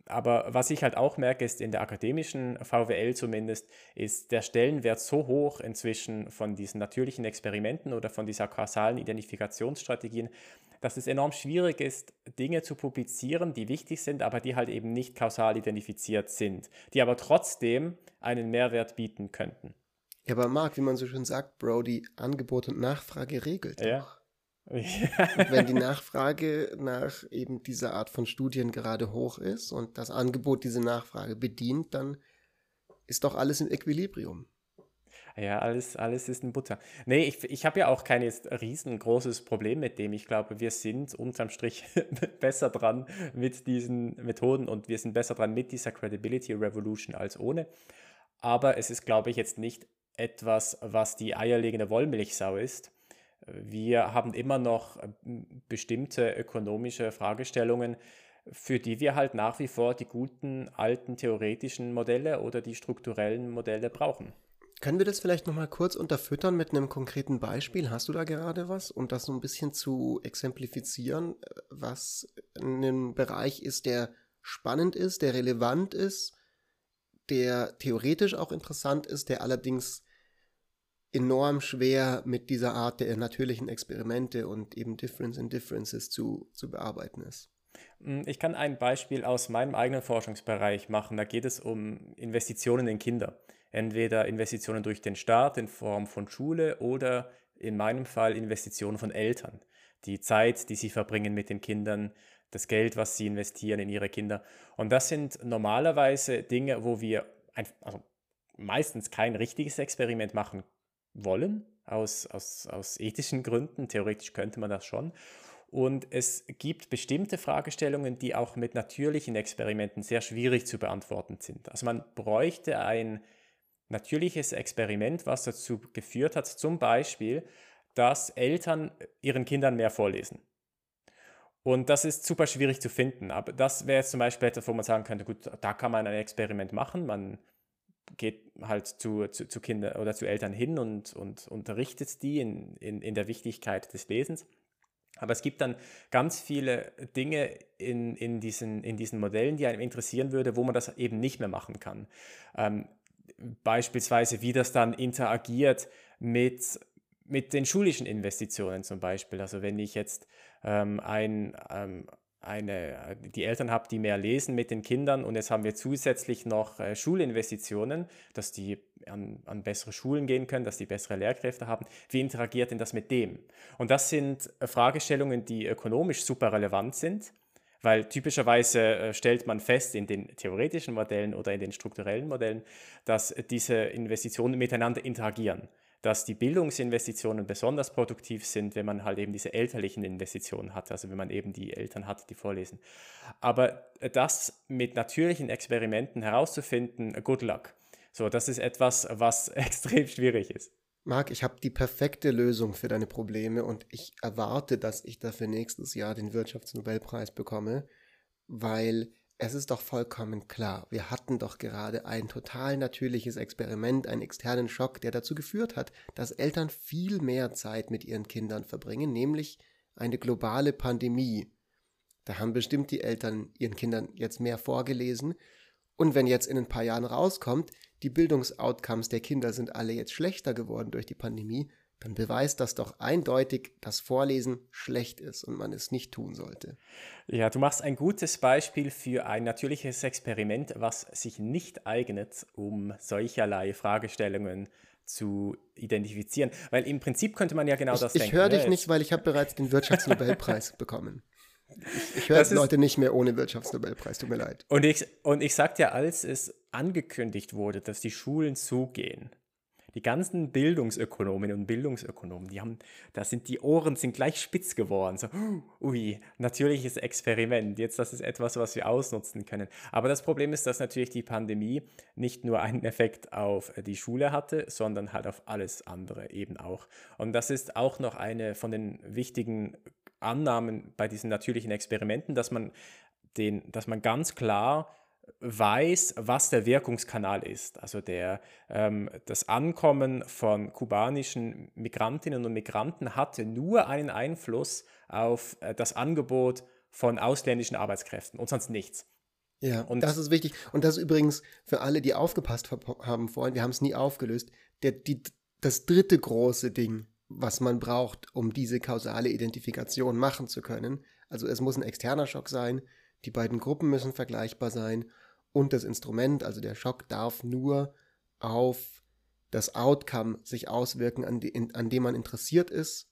Aber was ich halt auch merke, ist in der akademischen VWL zumindest, ist der Stellenwert so hoch inzwischen von diesen natürlichen Experimenten oder von dieser kausalen Identifikationsstrategien, dass es enorm schwierig ist, Dinge zu publizieren, die wichtig sind, aber die halt eben nicht kausal identifiziert sind, die aber trotzdem einen Mehrwert bieten könnten. Ja, aber Marc, wie man so schön sagt, Bro, die Angebot und Nachfrage regelt ja. doch. wenn die Nachfrage nach eben dieser Art von Studien gerade hoch ist und das Angebot diese Nachfrage bedient, dann ist doch alles im Equilibrium. Ja, alles, alles ist in Butter. Nee, ich, ich habe ja auch kein riesengroßes Problem mit dem. Ich glaube, wir sind unterm Strich besser dran mit diesen Methoden und wir sind besser dran mit dieser Credibility Revolution als ohne. Aber es ist, glaube ich, jetzt nicht etwas, was die eierlegende Wollmilchsau ist. Wir haben immer noch bestimmte ökonomische Fragestellungen, für die wir halt nach wie vor die guten alten theoretischen Modelle oder die strukturellen Modelle brauchen. Können wir das vielleicht nochmal kurz unterfüttern mit einem konkreten Beispiel? Hast du da gerade was, um das so ein bisschen zu exemplifizieren, was ein Bereich ist, der spannend ist, der relevant ist, der theoretisch auch interessant ist, der allerdings enorm schwer mit dieser Art der natürlichen Experimente und eben Difference in Differences zu, zu bearbeiten ist? Hm, ich kann ein Beispiel aus meinem eigenen Forschungsbereich machen. Da geht es um Investitionen in Kinder entweder Investitionen durch den Staat in Form von Schule oder in meinem Fall Investitionen von Eltern. Die Zeit, die sie verbringen mit den Kindern, das Geld, was sie investieren in ihre Kinder. Und das sind normalerweise Dinge, wo wir ein, also meistens kein richtiges Experiment machen wollen, aus, aus, aus ethischen Gründen. Theoretisch könnte man das schon. Und es gibt bestimmte Fragestellungen, die auch mit natürlichen Experimenten sehr schwierig zu beantworten sind. Also man bräuchte ein natürliches Experiment, was dazu geführt hat, zum Beispiel, dass Eltern ihren Kindern mehr vorlesen. Und das ist super schwierig zu finden. Aber das wäre jetzt zum Beispiel etwas, wo man sagen könnte, gut, da kann man ein Experiment machen. Man geht halt zu, zu, zu Kindern oder zu Eltern hin und, und unterrichtet die in, in, in der Wichtigkeit des Lesens. Aber es gibt dann ganz viele Dinge in, in, diesen, in diesen Modellen, die einem interessieren würde, wo man das eben nicht mehr machen kann. Ähm, beispielsweise, wie das dann interagiert mit, mit den schulischen Investitionen zum Beispiel. Also wenn ich jetzt ähm, ein, ähm, eine, die Eltern habe, die mehr lesen mit den Kindern und jetzt haben wir zusätzlich noch äh, Schulinvestitionen, dass die an, an, bessere Schulen gehen können, dass die bessere Lehrkräfte haben. Wie interagiert denn das mit dem? Und das sind Fragestellungen, die ökonomisch super relevant sind weil typischerweise äh, stellt man fest in den theoretischen Modellen oder in den strukturellen Modellen, dass diese Investitionen miteinander interagieren. Dass die Bildungsinvestitionen besonders produktiv sind, wenn man halt eben diese elterlichen Investitionen hat, also wenn man eben die Eltern hat, die vorlesen. Aber das mit natürlichen Experimenten herauszufinden, good luck. So, das ist etwas, was extrem schwierig ist. Marc, ich habe die perfekte Lösung für deine Probleme und ich erwarte, dass ich dafür nächstes Jahr den Wirtschaftsnobelpreis bekomme, weil es ist doch vollkommen klar, wir hatten doch gerade ein total natürliches Experiment, einen externen Schock, der dazu geführt hat, dass Eltern viel mehr Zeit mit ihren Kindern verbringen, nämlich eine globale Pandemie. Da haben bestimmt die Eltern ihren Kindern jetzt mehr vorgelesen. Und wenn jetzt in ein paar Jahren rauskommt, die Bildungsoutcomes der Kinder sind alle jetzt schlechter geworden durch die Pandemie, dann beweist das doch eindeutig, dass Vorlesen schlecht ist und man es nicht tun sollte. Ja, du machst ein gutes Beispiel für ein natürliches Experiment, was sich nicht eignet, um solcherlei Fragestellungen zu identifizieren. Weil im Prinzip könnte man ja genau ich, das ich denken. Ich höre dich ne? nicht, weil ich habe bereits den Wirtschaftsnobelpreis bekommen. Ich, ich höre Leute nicht mehr ohne Wirtschaftsnobelpreis, tut mir leid. Und ich, und ich sagte ja, als es angekündigt wurde, dass die Schulen zugehen, die ganzen Bildungsökonominnen und Bildungsökonomen, die haben, da sind die Ohren sind gleich spitz geworden. So, ui, natürliches Experiment. Jetzt, das ist etwas, was wir ausnutzen können. Aber das Problem ist, dass natürlich die Pandemie nicht nur einen Effekt auf die Schule hatte, sondern halt auf alles andere eben auch. Und das ist auch noch eine von den wichtigen Annahmen bei diesen natürlichen Experimenten, dass man den, dass man ganz klar weiß, was der Wirkungskanal ist. Also der, ähm, das Ankommen von kubanischen Migrantinnen und Migranten hatte nur einen Einfluss auf äh, das Angebot von ausländischen Arbeitskräften und sonst nichts. Ja, und das ist wichtig. Und das ist übrigens für alle, die aufgepasst haben vorhin, wir haben es nie aufgelöst, der, die, das dritte große Ding, was man braucht, um diese kausale Identifikation machen zu können. Also es muss ein externer Schock sein, die beiden Gruppen müssen vergleichbar sein und das Instrument, also der Schock, darf nur auf das Outcome sich auswirken, an, die, an dem man interessiert ist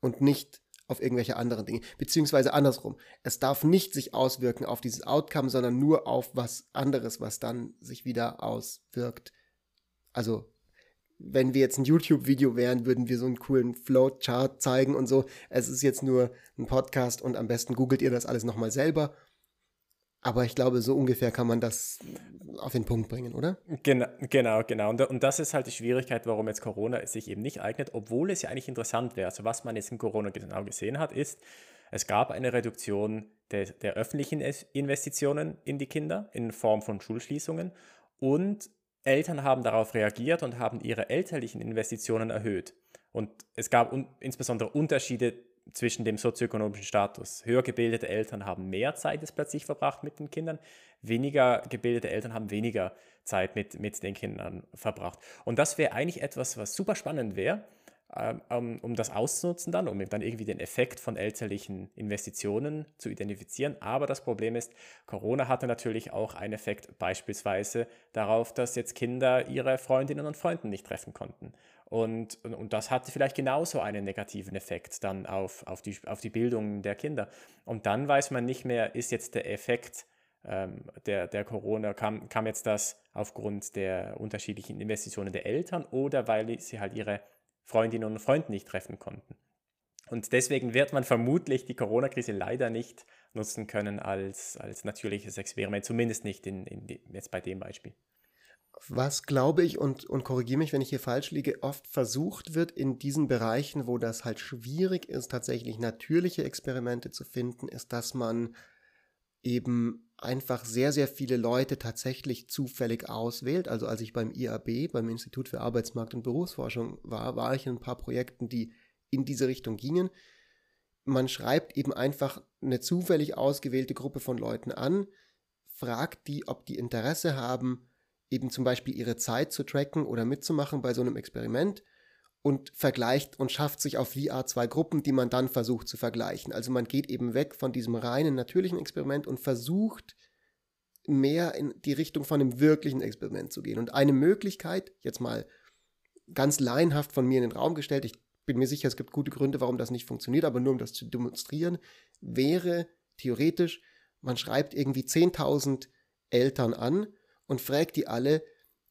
und nicht auf irgendwelche anderen Dinge. Beziehungsweise andersrum. Es darf nicht sich auswirken auf dieses Outcome, sondern nur auf was anderes, was dann sich wieder auswirkt. Also, wenn wir jetzt ein YouTube-Video wären, würden wir so einen coolen Flowchart zeigen und so. Es ist jetzt nur ein Podcast und am besten googelt ihr das alles nochmal selber aber ich glaube, so ungefähr kann man das auf den Punkt bringen, oder? Genau, genau, genau. Und, und das ist halt die Schwierigkeit, warum jetzt Corona sich eben nicht eignet, obwohl es ja eigentlich interessant wäre. Also was man jetzt in Corona genau gesehen hat, ist, es gab eine Reduktion der, der öffentlichen Investitionen in die Kinder in Form von Schulschließungen und Eltern haben darauf reagiert und haben ihre elterlichen Investitionen erhöht. Und es gab un insbesondere Unterschiede zwischen dem sozioökonomischen Status. Höher gebildete Eltern haben mehr Zeit jetzt plötzlich verbracht mit den Kindern, weniger gebildete Eltern haben weniger Zeit mit, mit den Kindern verbracht. Und das wäre eigentlich etwas, was super spannend wäre, ähm, um das auszunutzen dann, um dann irgendwie den Effekt von elterlichen Investitionen zu identifizieren. Aber das Problem ist, Corona hatte natürlich auch einen Effekt beispielsweise darauf, dass jetzt Kinder ihre Freundinnen und Freunde nicht treffen konnten. Und, und, und, das hatte vielleicht genauso einen negativen Effekt dann auf, auf, die, auf die Bildung der Kinder. Und dann weiß man nicht mehr, ist jetzt der Effekt ähm, der, der Corona, kam, kam jetzt das aufgrund der unterschiedlichen Investitionen der Eltern oder weil sie halt ihre Freundinnen und Freunde nicht treffen konnten. Und deswegen wird man vermutlich die Corona-Krise leider nicht nutzen können als, als natürliches Experiment, zumindest nicht in, in, jetzt bei dem Beispiel was glaube ich, und, und korrigiere mich, wenn ich hier falsch liege, oft versucht wird in diesen Bereichen, wo das halt schwierig ist, tatsächlich natürliche Experimente zu finden, ist, dass man eben einfach sehr, sehr viele Leute tatsächlich zufällig auswählt. Also als ich beim IAB, beim Institut für Arbeitsmarkt und Berufsforschung war, war ich in ein paar Projekten, die in diese Richtung gingen. Man schreibt eben einfach eine zufällig ausgewählte Gruppe von Leuten an, fragt die, ob die Interesse haben, eben zum Beispiel ihre Zeit zu tracken oder mitzumachen bei so einem Experiment und vergleicht und schafft sich auf VR zwei Gruppen, die man dann versucht zu vergleichen. Also man geht eben weg von diesem reinen natürlichen Experiment und versucht mehr in die Richtung von einem wirklichen Experiment zu gehen. Und eine Möglichkeit, jetzt mal ganz laienhaft von mir in den Raum gestellt, ich bin mir sicher, es gibt gute Gründe, warum das nicht funktioniert, aber nur um das zu demonstrieren, wäre theoretisch, man schreibt irgendwie 10.000 Eltern an und fragt die alle,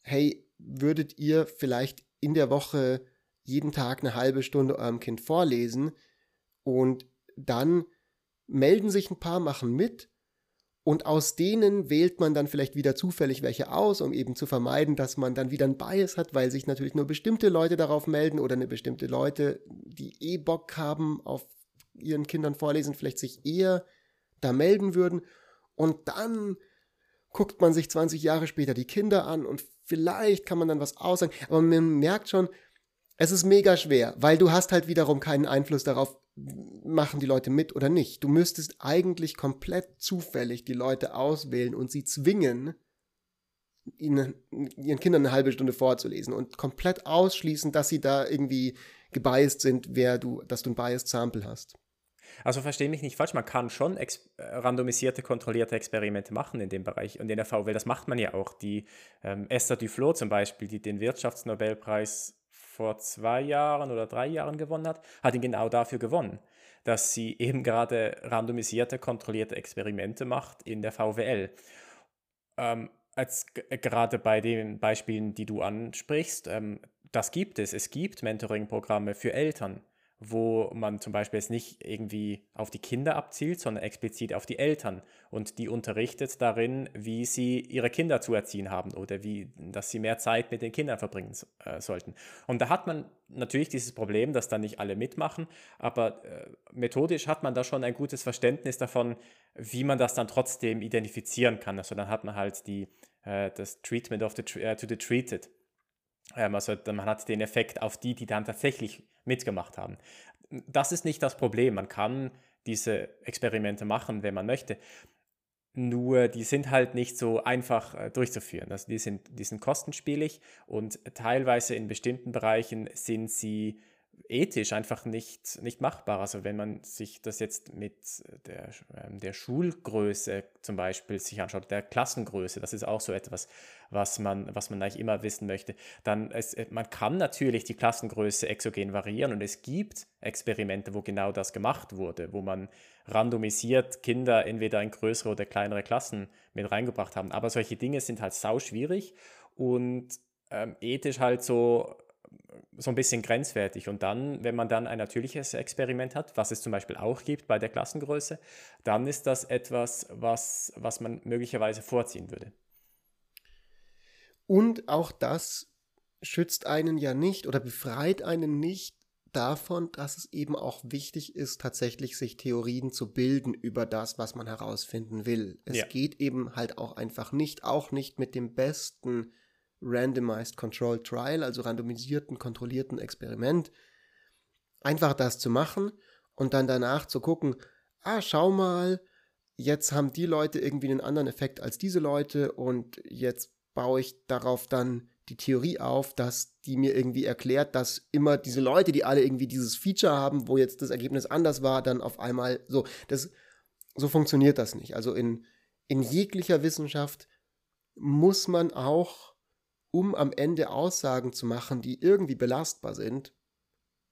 hey, würdet ihr vielleicht in der Woche jeden Tag eine halbe Stunde eurem Kind vorlesen? Und dann melden sich ein paar, machen mit und aus denen wählt man dann vielleicht wieder zufällig welche aus, um eben zu vermeiden, dass man dann wieder ein Bias hat, weil sich natürlich nur bestimmte Leute darauf melden oder eine bestimmte Leute, die eh Bock haben auf ihren Kindern vorlesen, vielleicht sich eher da melden würden. Und dann guckt man sich 20 Jahre später die Kinder an und vielleicht kann man dann was aussagen, aber man merkt schon, es ist mega schwer, weil du hast halt wiederum keinen Einfluss darauf, machen die Leute mit oder nicht. Du müsstest eigentlich komplett zufällig die Leute auswählen und sie zwingen, ihnen, ihren Kindern eine halbe Stunde vorzulesen und komplett ausschließen, dass sie da irgendwie gebiased sind, wer du, dass du ein biased Sample hast. Also verstehe mich nicht falsch, man kann schon äh, randomisierte, kontrollierte Experimente machen in dem Bereich und in der VWL, das macht man ja auch. Die ähm, Esther Duflo zum Beispiel, die den Wirtschaftsnobelpreis vor zwei Jahren oder drei Jahren gewonnen hat, hat ihn genau dafür gewonnen, dass sie eben gerade randomisierte, kontrollierte Experimente macht in der VWL. Ähm, als gerade bei den Beispielen, die du ansprichst, ähm, das gibt es. Es gibt Mentoring-Programme für Eltern wo man zum Beispiel jetzt nicht irgendwie auf die Kinder abzielt, sondern explizit auf die Eltern und die unterrichtet darin, wie sie ihre Kinder zu erziehen haben oder wie, dass sie mehr Zeit mit den Kindern verbringen äh, sollten. Und da hat man natürlich dieses Problem, dass da nicht alle mitmachen, aber äh, methodisch hat man da schon ein gutes Verständnis davon, wie man das dann trotzdem identifizieren kann. Also dann hat man halt die, äh, das Treatment of the, uh, to the treated. Ähm, also man hat den Effekt auf die, die dann tatsächlich mitgemacht haben. Das ist nicht das Problem. Man kann diese Experimente machen, wenn man möchte. Nur die sind halt nicht so einfach äh, durchzuführen. Also die sind, die sind kostenspielig und teilweise in bestimmten Bereichen sind sie ethisch einfach nicht, nicht machbar. Also wenn man sich das jetzt mit der, ähm, der Schulgröße zum Beispiel sich anschaut, der Klassengröße, das ist auch so etwas, was man, was man eigentlich immer wissen möchte, dann es, äh, man kann natürlich die Klassengröße exogen variieren und es gibt Experimente, wo genau das gemacht wurde, wo man randomisiert Kinder entweder in größere oder kleinere Klassen mit reingebracht haben. Aber solche Dinge sind halt sau schwierig und ähm, ethisch halt so so ein bisschen grenzwertig. Und dann, wenn man dann ein natürliches Experiment hat, was es zum Beispiel auch gibt bei der Klassengröße, dann ist das etwas, was, was man möglicherweise vorziehen würde. Und auch das schützt einen ja nicht oder befreit einen nicht davon, dass es eben auch wichtig ist, tatsächlich sich Theorien zu bilden über das, was man herausfinden will. Es ja. geht eben halt auch einfach nicht, auch nicht mit dem besten Randomized Controlled Trial, also randomisierten, kontrollierten Experiment, einfach das zu machen und dann danach zu gucken, ah, schau mal, jetzt haben die Leute irgendwie einen anderen Effekt als diese Leute und jetzt baue ich darauf dann die Theorie auf, dass die mir irgendwie erklärt, dass immer diese Leute, die alle irgendwie dieses Feature haben, wo jetzt das Ergebnis anders war, dann auf einmal so, das, so funktioniert das nicht. Also in, in jeglicher Wissenschaft muss man auch um am Ende Aussagen zu machen, die irgendwie belastbar sind,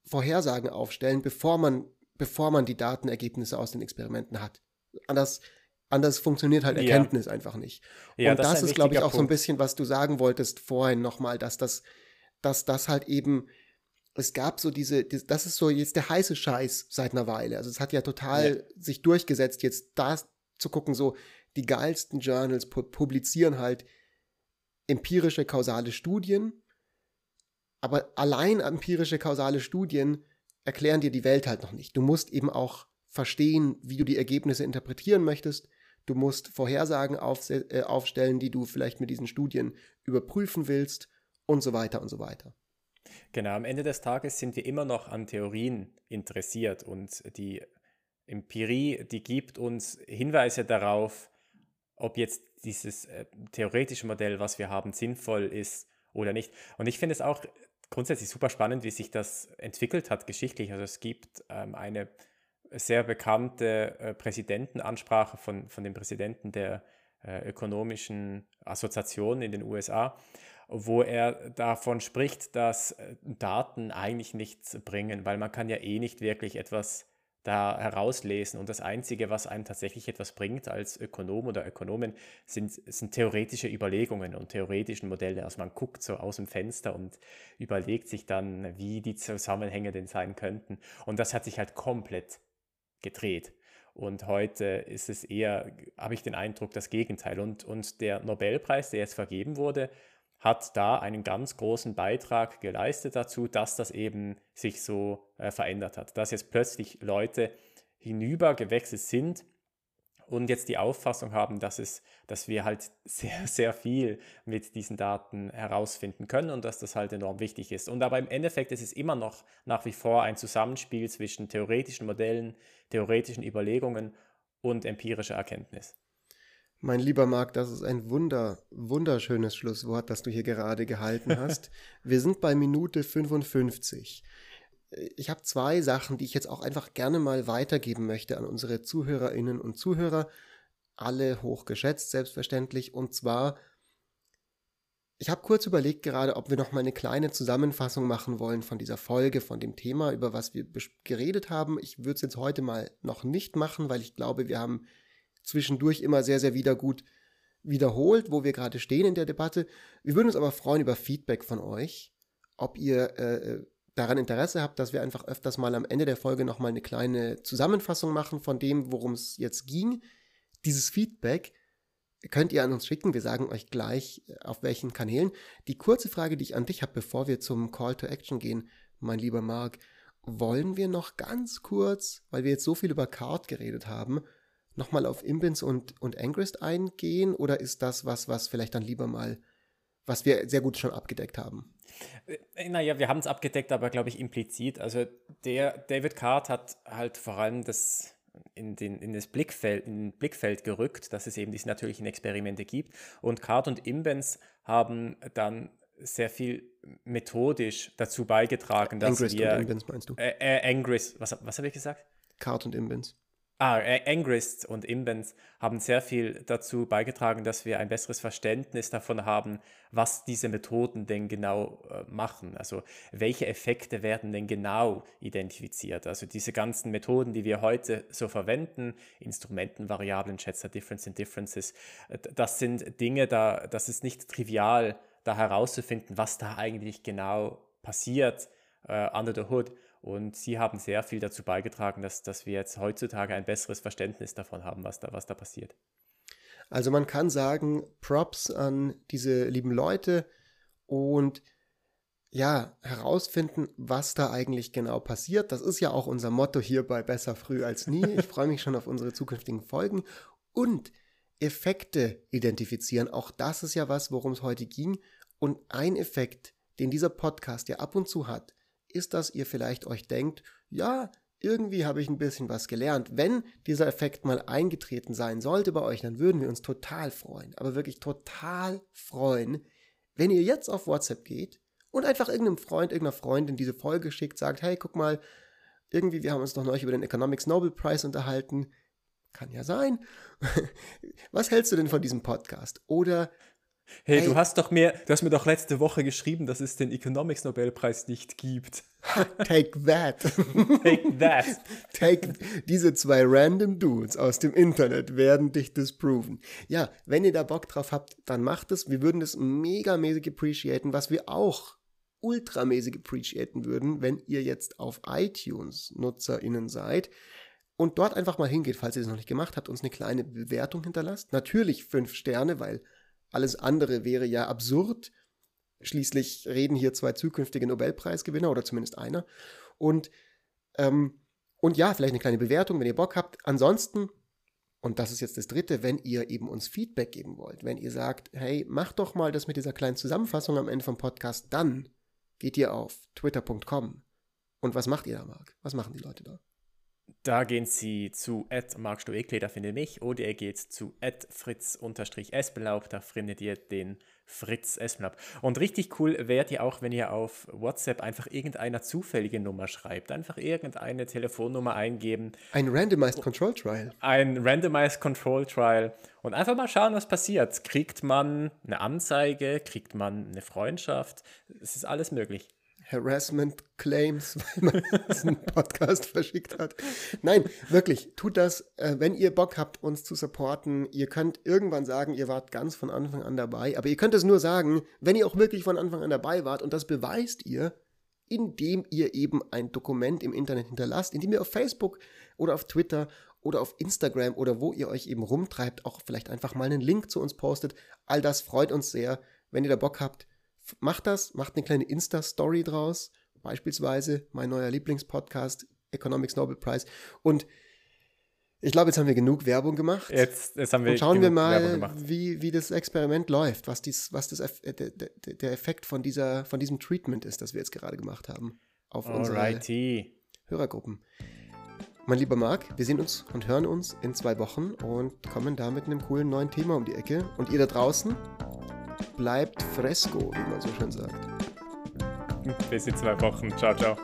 Vorhersagen aufstellen, bevor man, bevor man die Datenergebnisse aus den Experimenten hat. Anders, anders funktioniert halt Erkenntnis ja. einfach nicht. Ja, Und das, das ist, glaube ich, auch Punkt. so ein bisschen, was du sagen wolltest vorhin nochmal, dass das, dass das halt eben, es gab so diese, das ist so jetzt der heiße Scheiß seit einer Weile. Also es hat ja total ja. sich durchgesetzt, jetzt da zu gucken, so die geilsten Journals publizieren halt empirische kausale Studien, aber allein empirische kausale Studien erklären dir die Welt halt noch nicht. Du musst eben auch verstehen, wie du die Ergebnisse interpretieren möchtest. Du musst Vorhersagen äh, aufstellen, die du vielleicht mit diesen Studien überprüfen willst und so weiter und so weiter. Genau, am Ende des Tages sind wir immer noch an Theorien interessiert und die Empirie, die gibt uns Hinweise darauf, ob jetzt dieses äh, theoretische Modell, was wir haben, sinnvoll ist oder nicht. Und ich finde es auch grundsätzlich super spannend, wie sich das entwickelt hat geschichtlich. Also es gibt ähm, eine sehr bekannte äh, Präsidentenansprache von, von dem Präsidenten der äh, ökonomischen Assoziation in den USA, wo er davon spricht, dass äh, Daten eigentlich nichts bringen, weil man kann ja eh nicht wirklich etwas da herauslesen. Und das Einzige, was einem tatsächlich etwas bringt als Ökonom oder Ökonomin, sind, sind theoretische Überlegungen und theoretische Modelle. Also man guckt so aus dem Fenster und überlegt sich dann, wie die Zusammenhänge denn sein könnten. Und das hat sich halt komplett gedreht. Und heute ist es eher, habe ich den Eindruck, das Gegenteil. Und, und der Nobelpreis, der jetzt vergeben wurde, hat da einen ganz großen Beitrag geleistet dazu, dass das eben sich so äh, verändert hat. Dass jetzt plötzlich Leute hinübergewechselt sind und jetzt die Auffassung haben, dass, es, dass wir halt sehr, sehr viel mit diesen Daten herausfinden können und dass das halt enorm wichtig ist. Und aber im Endeffekt ist es immer noch nach wie vor ein Zusammenspiel zwischen theoretischen Modellen, theoretischen Überlegungen und empirischer Erkenntnis. Mein lieber Marc, das ist ein wunder, wunderschönes Schlusswort, das du hier gerade gehalten hast. Wir sind bei Minute 55. Ich habe zwei Sachen, die ich jetzt auch einfach gerne mal weitergeben möchte an unsere Zuhörerinnen und Zuhörer. Alle hochgeschätzt, selbstverständlich. Und zwar, ich habe kurz überlegt gerade, ob wir noch mal eine kleine Zusammenfassung machen wollen von dieser Folge, von dem Thema, über was wir geredet haben. Ich würde es jetzt heute mal noch nicht machen, weil ich glaube, wir haben zwischendurch immer sehr, sehr wieder gut wiederholt, wo wir gerade stehen in der Debatte. Wir würden uns aber freuen über Feedback von euch, ob ihr äh, daran Interesse habt, dass wir einfach öfters mal am Ende der Folge nochmal eine kleine Zusammenfassung machen von dem, worum es jetzt ging. Dieses Feedback könnt ihr an uns schicken. Wir sagen euch gleich, äh, auf welchen Kanälen. Die kurze Frage, die ich an dich habe, bevor wir zum Call to Action gehen, mein lieber Marc, wollen wir noch ganz kurz, weil wir jetzt so viel über Card geredet haben, nochmal auf Imbins und, und Angrist eingehen oder ist das was, was vielleicht dann lieber mal, was wir sehr gut schon abgedeckt haben? Äh, naja, wir haben es abgedeckt, aber glaube ich implizit. Also der David Card hat halt vor allem das in, den, in das Blickfeld, in Blickfeld gerückt, dass es eben diese natürlichen Experimente gibt. Und Card und Imbens haben dann sehr viel methodisch dazu beigetragen, dass Angrist wir... Und Imbens meinst du? Äh, äh, Angrist, was, was habe ich gesagt? Card und Imbens. Ah, Angrist und Imbens haben sehr viel dazu beigetragen, dass wir ein besseres Verständnis davon haben, was diese Methoden denn genau äh, machen. Also welche Effekte werden denn genau identifiziert. Also diese ganzen Methoden, die wir heute so verwenden, Instrumenten, Variablen, Schätzer, Difference in Differences, äh, das sind Dinge, da, das ist nicht trivial, da herauszufinden, was da eigentlich genau passiert äh, under the hood. Und sie haben sehr viel dazu beigetragen, dass, dass wir jetzt heutzutage ein besseres Verständnis davon haben, was da, was da passiert. Also man kann sagen, Props an diese lieben Leute und ja, herausfinden, was da eigentlich genau passiert. Das ist ja auch unser Motto hier bei Besser früh als nie. Ich freue mich schon auf unsere zukünftigen Folgen. Und Effekte identifizieren, auch das ist ja was, worum es heute ging. Und ein Effekt, den dieser Podcast ja ab und zu hat, ist, dass ihr vielleicht euch denkt, ja, irgendwie habe ich ein bisschen was gelernt. Wenn dieser Effekt mal eingetreten sein sollte bei euch, dann würden wir uns total freuen, aber wirklich total freuen, wenn ihr jetzt auf WhatsApp geht und einfach irgendeinem Freund, irgendeiner Freundin diese Folge schickt, sagt, hey, guck mal, irgendwie, wir haben uns doch neulich über den Economics Nobel Prize unterhalten. Kann ja sein. Was hältst du denn von diesem Podcast? Oder Hey, hey, du hast doch mir, du hast mir doch letzte Woche geschrieben, dass es den Economics Nobelpreis nicht gibt. Take that. Take that. Take diese zwei random Dudes aus dem Internet werden dich disproven. Ja, wenn ihr da Bock drauf habt, dann macht es. Wir würden das megamäßig appreciaten, was wir auch ultramäßig appreciaten würden, wenn ihr jetzt auf iTunes NutzerInnen seid und dort einfach mal hingeht, falls ihr das noch nicht gemacht habt, uns eine kleine Bewertung hinterlasst. Natürlich fünf Sterne, weil alles andere wäre ja absurd. Schließlich reden hier zwei zukünftige Nobelpreisgewinner oder zumindest einer. Und, ähm, und ja, vielleicht eine kleine Bewertung, wenn ihr Bock habt. Ansonsten, und das ist jetzt das Dritte, wenn ihr eben uns Feedback geben wollt, wenn ihr sagt, hey, macht doch mal das mit dieser kleinen Zusammenfassung am Ende vom Podcast, dann geht ihr auf twitter.com. Und was macht ihr da, Marc? Was machen die Leute da? Da gehen Sie zu markstoekle, da findet ihr mich, oder ihr geht zu fritz-esbelaub, da findet ihr den Fritz Esbelaub. Und richtig cool wärt ihr auch, wenn ihr auf WhatsApp einfach irgendeine zufällige Nummer schreibt. Einfach irgendeine Telefonnummer eingeben. Ein Randomized Control Trial. Ein Randomized Control Trial. Und einfach mal schauen, was passiert. Kriegt man eine Anzeige? Kriegt man eine Freundschaft? Es ist alles möglich. Harassment Claims, weil man diesen Podcast verschickt hat. Nein, wirklich, tut das, äh, wenn ihr Bock habt, uns zu supporten. Ihr könnt irgendwann sagen, ihr wart ganz von Anfang an dabei, aber ihr könnt es nur sagen, wenn ihr auch wirklich von Anfang an dabei wart und das beweist ihr, indem ihr eben ein Dokument im Internet hinterlasst, indem ihr auf Facebook oder auf Twitter oder auf Instagram oder wo ihr euch eben rumtreibt, auch vielleicht einfach mal einen Link zu uns postet. All das freut uns sehr. Wenn ihr da Bock habt, macht das, macht eine kleine Insta-Story draus, beispielsweise mein neuer Lieblingspodcast, Economics Nobel Prize. Und Ich glaube, jetzt haben wir genug Werbung gemacht. Jetzt, jetzt haben wir Und schauen wir mal, wie, wie das Experiment läuft, was, dies, was das, äh, der, der, Effekt von, dieser, von diesem Treatment ist, das wir jetzt gerade gemacht haben auf unsere Alrighty. Hörergruppen. Mein lieber Marc, wir sehen uns und hören uns in zwei Wochen und kommen da mit einem coolen neuen Thema um die Ecke. Und ihr da draußen, bleibt fresco, wie man so schön sagt. Bis in zwei Wochen. Ciao, ciao.